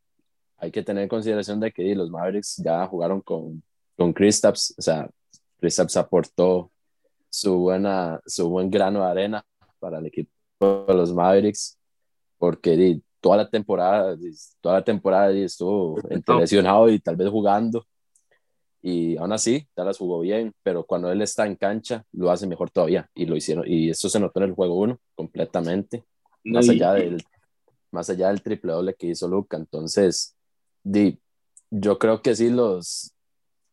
hay que tener en consideración de que los Mavericks ya jugaron con, con Kristaps, o sea, Kristaps aportó su, buena, su buen grano de arena para el equipo de los Mavericks, porque toda la temporada, toda la temporada estuvo entre lesionado y tal vez jugando, y aún así Dallas jugó bien, pero cuando él está en cancha lo hace mejor todavía. Y lo hicieron y eso se notó en el juego 1 completamente, más allá del más allá del triple doble que hizo Luca, entonces di, yo creo que sí los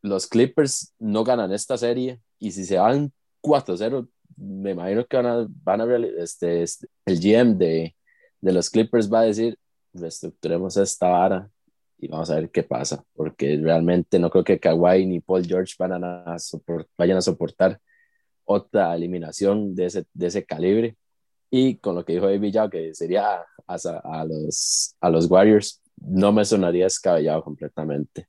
los Clippers no ganan esta serie y si se van 4-0 me imagino que van a, van a este, este, el GM de, de los Clippers va a decir reestructuremos esta vara y vamos a ver qué pasa, porque realmente no creo que Kawhi ni Paul George van a vayan a soportar otra eliminación de ese, de ese calibre. Y con lo que dijo David Yao, que sería a, a, los, a los Warriors, no me sonaría descabellado completamente.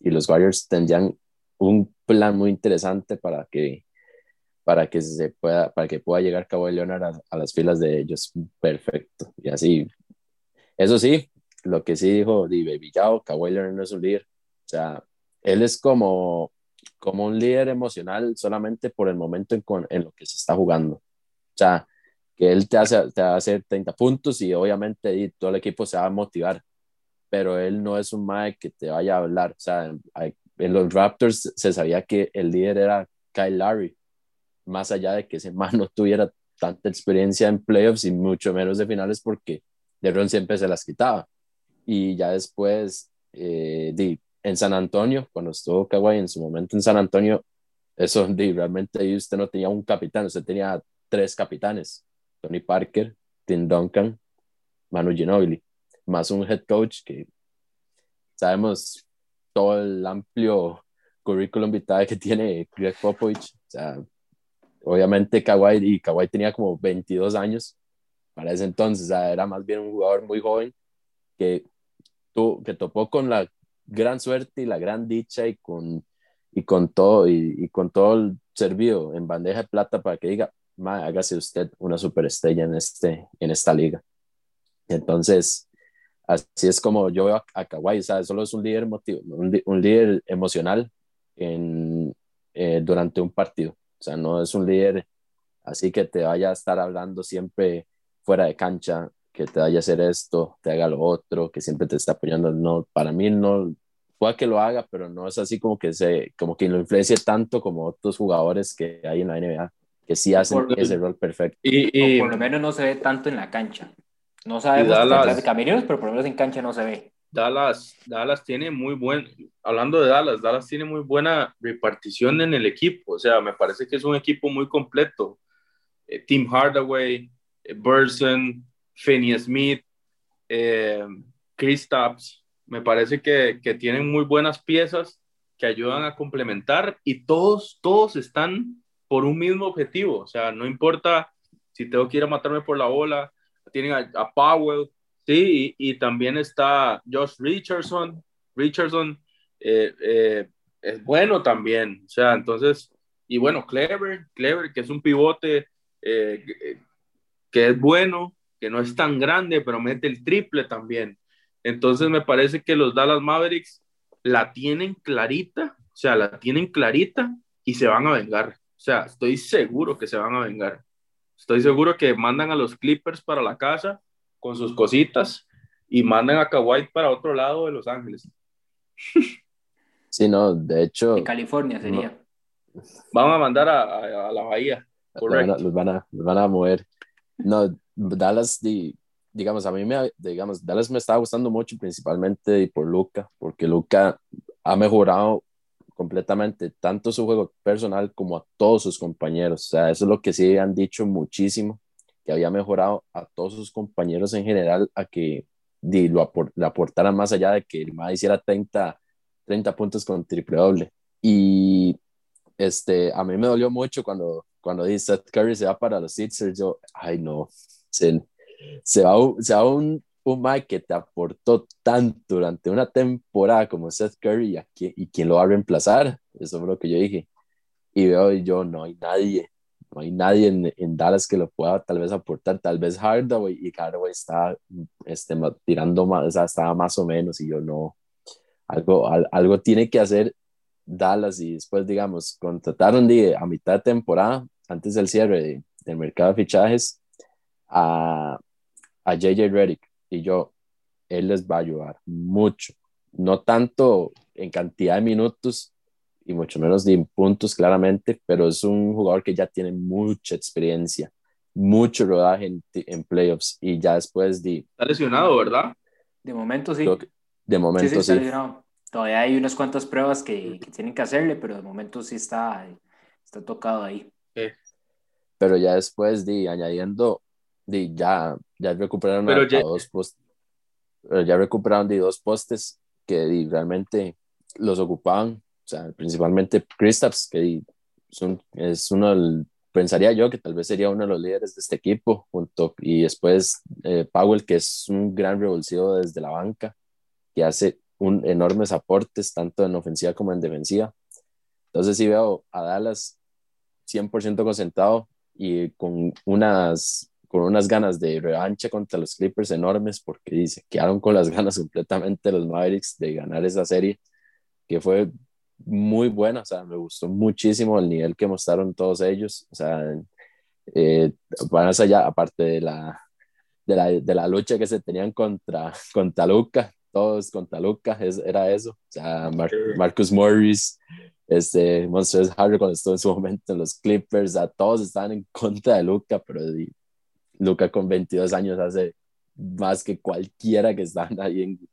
Y los Warriors tendrían un plan muy interesante para que para que se pueda, para que pueda llegar Kawhi Leonard a, a las filas de ellos. Perfecto. Y así, eso sí, lo que sí dijo Di Baby Yao, Kawhi Leonard no es un líder. O sea, él es como, como un líder emocional solamente por el momento en, con- en lo que se está jugando. O sea, que él te hace, te hacer 30 puntos y obviamente y todo el equipo se va a motivar, pero él no es un mae que te vaya a hablar. O sea, en los Raptors se sabía que el líder era Kyle Lowry, más allá de que ese man no tuviera tanta experiencia en playoffs y mucho menos de finales porque LeBron siempre se las quitaba. Y ya después, eh, en San Antonio, cuando estuvo Kawhi en su momento en San Antonio, eso di, realmente usted no tenía un capitán, usted tenía tres capitanes, Tony Parker, Tim Duncan, Manu Ginobili, más un head coach que sabemos todo el amplio currículum vitae que tiene Greg Popovich. O sea, obviamente Kawhi, y Kawhi tenía como 22 años para ese entonces, o sea, era más bien un jugador muy joven que, tu, que topó con la gran suerte y la gran dicha y con, y con todo y, y con todo el servido en bandeja de plata para que diga, "Ma, hágase usted una superestrella en, este, en esta liga. Entonces, así es como yo veo a, a Kawhi, o sea, solo es un líder, emotivo, un, líder emocional en, eh, durante un partido. O sea, no es un líder así que te vaya a estar hablando siempre fuera de cancha, que te vaya a hacer esto, te haga lo otro, que siempre te está apoyando. No, para mí no, puede que lo haga, pero no es así como que se, como que lo influencie tanto como otros jugadores que hay en la NBA, que sí hacen Por- ese rol perfecto. Y, O y por lo menos no se ve tanto en la cancha. No sabemos Dallas- de camineros, pero por lo menos en cancha no se ve. Dallas, Dallas tiene muy buen, hablando de Dallas, Dallas tiene muy buena repartición en el equipo, o sea, me parece que es un equipo muy completo. Eh, Tim Hardaway, eh, Burson, Finney Smith, eh, Kristaps, me parece que, que tienen muy buenas piezas que ayudan a complementar y todos, todos están por un mismo objetivo, o sea, no importa si tengo que ir a matarme por la bola, tienen a, Powell, Sí, y, también está Josh Richardson. Richardson eh, eh, es bueno también. O sea, entonces, y bueno, Clever, Clever, que es un pivote eh, que- que es bueno, que no es tan grande, pero mete el triple también. Entonces, me parece que los Dallas Mavericks la tienen clarita, o sea, la tienen clarita y se van a vengar. O sea, estoy seguro que se van a vengar. Estoy seguro que mandan a los Clippers para la casa con sus cositas y mandan a Kawhi para otro lado de Los Ángeles. Sí, no, de hecho, De California sería. Van a mandar a, a- a la Bahía. los van, a, Correcto. los van a- los van a mover. No, Dallas, di- digamos, a mí me, digamos, Dallas me estaba gustando mucho, principalmente por Luca, porque Luca ha mejorado completamente tanto su juego personal como a todos sus compañeros. O sea, eso es lo que sí han dicho muchísimo, que había mejorado a todos sus compañeros en general a que lo apor- le aportaran más allá de que el MAD hiciera 30, 30 puntos con triple doble. Y este, a mí me dolió mucho cuando, cuando di Seth Curry se va para los Sixers. Yo, ay, no, se, se va, se va un, un Mike que te aportó tanto durante una temporada como Seth Curry y, quién- lo va a reemplazar. Eso fue lo que yo dije. Y veo y yo, no hay nadie, no hay nadie en, en Dallas que lo pueda tal vez aportar, tal vez Hardaway, y Hardaway está este, tirando más, o sea, estaba más o menos, y yo no, algo, al- algo tiene que hacer Dallas y después, digamos, contrataron a mitad de temporada, antes del cierre de- del mercado de fichajes, a, a JJ Redick. Y yo, él les va a ayudar mucho. No tanto en cantidad de minutos y mucho menos de puntos, claramente, pero es un jugador que ya tiene mucha experiencia, mucho rodaje en, en playoffs y ya después de, Está lesionado, ¿verdad? De momento sí. de Sí, momento sí, está sí. lesionado. Todavía hay unas cuantas pruebas que, que tienen que hacerle, pero de momento sí está, está tocado ahí. pero ya después de añadiendo, de ya, ya recuperaron a, ya- a dos postes, ya recuperaron de dos postes que di, realmente los ocupaban, o sea, principalmente Kristaps, que di, son, es uno del, pensaría yo que tal vez sería uno de los líderes de este equipo, junto, y después eh, Powell, que es un gran revulsivo desde la banca, que hace un, enormes aportes, tanto en ofensiva como en defensiva. Entonces sí veo a Dallas 100% concentrado y con unas, con unas ganas de revancha contra los Clippers enormes porque se quedaron con las ganas completamente los Mavericks de ganar esa serie que fue muy buena, o sea, me gustó muchísimo el nivel que mostraron todos ellos, o sea, eh, más allá, aparte de la, de la, de la, lucha que se tenían contra, contra Luca, todos contra Luca, es, era eso, o sea, Marcus Morris, este, Monsters Harry cuando estuvo en su momento en los Clippers, a todos estaban en contra de Luca, pero Luca con 22 años hace más que cualquiera que están ahí en,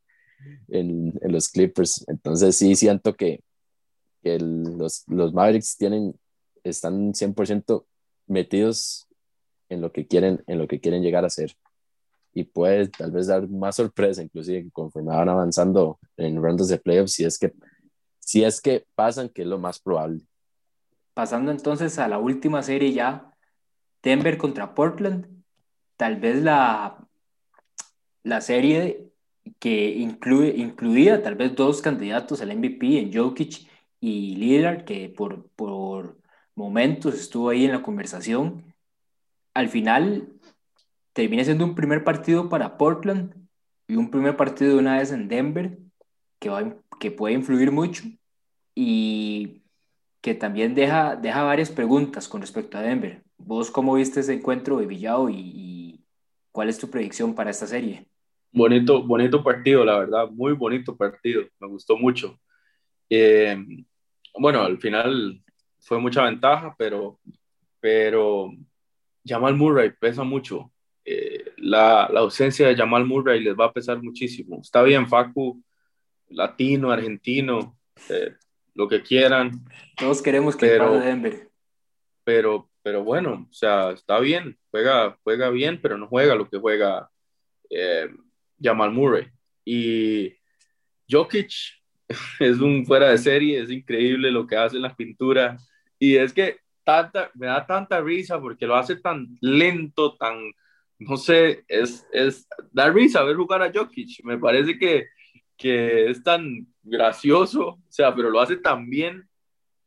en, en los Clippers, entonces sí siento que, que los, los Mavericks tienen, están 100% metidos en lo que quieren, en lo que quieren llegar a ser. Y puede tal vez dar más sorpresa, inclusive conforme van avanzando en rondas de playoffs, si es que, si es que pasan, que es lo más probable. Pasando entonces a la última serie ya, Denver contra Portland, tal vez la, la serie que incluye, incluía tal vez dos candidatos al MVP en Jokic y Lillard, que por, por momentos estuvo ahí en la conversación. Al final termina siendo un primer partido para Portland y un primer partido de una vez en Denver que, va, que puede influir mucho y que también deja, deja varias preguntas con respecto a Denver. ¿Vos cómo viste ese encuentro de Villao y, y cuál es tu predicción para esta serie? Bonito, bonito partido, la verdad, muy bonito partido, me gustó mucho. Eh, bueno, al final fue mucha ventaja, pero, pero Jamal Murray pesa mucho. Eh, la, la, ausencia de Jamal Murray les va a pesar muchísimo. Está bien, Facu, latino, argentino, eh, lo que quieran. Todos queremos que pero, Denver. Pero, pero bueno, o sea, está bien, juega, juega bien, pero no juega lo que juega eh, Jamal Murray. Y Jokic es un fuera de serie, es increíble lo que hace en la pintura. Y es que tanta, me da tanta risa porque lo hace tan lento, tan, no sé, es, es da risa ver jugar a Jokic. Me parece que, que es tan gracioso, o sea, pero lo hace tan bien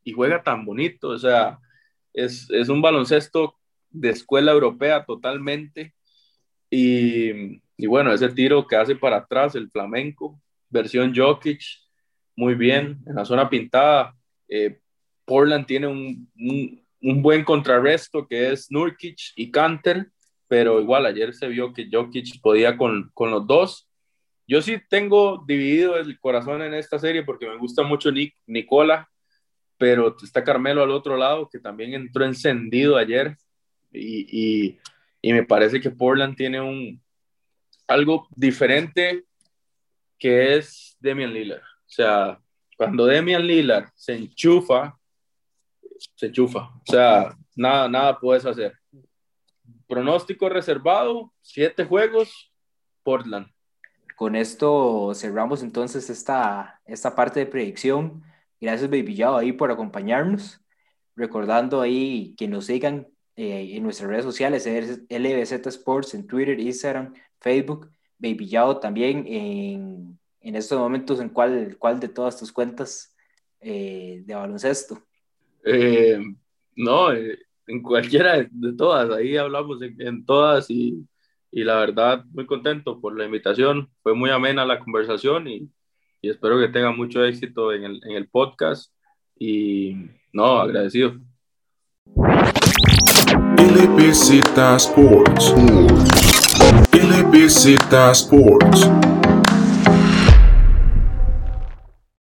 y juega tan bonito, o sea, es, es un baloncesto de escuela europea totalmente. Y, y bueno, ese tiro que hace para atrás, el flamenco, versión Jokic, muy bien en la zona pintada. Eh, Portland tiene un, un, buen contrarresto que es Nurkic y Canter, pero igual ayer se vio que Jokic podía con, con los dos. Yo sí tengo dividido el corazón en esta serie porque me gusta mucho Nick, Nicola, pero está Carmelo al otro lado que también entró encendido ayer y, y, y me parece que Portland tiene un algo diferente que es Demian Lillard. O sea, cuando Demian Lillard se enchufa, se enchufa. O sea, nada, nada puedes hacer. Pronóstico reservado, siete juegos, Portland. Con esto cerramos entonces esta, esta parte de predicción. Gracias, Baby Yao, ahí por acompañarnos. Recordando ahí que nos sigan eh, en nuestras redes sociales, LBZ Sports en Twitter, Instagram, Facebook. Baby Yao también en en estos momentos en cuál, cuál de todas tus cuentas eh, de baloncesto? Eh, no, eh, en cualquiera de, todas, ahí hablamos en, todas y, y, la verdad muy contento por la invitación, fue muy amena la conversación y, y espero que tenga mucho éxito en el, en el podcast y no, agradecido.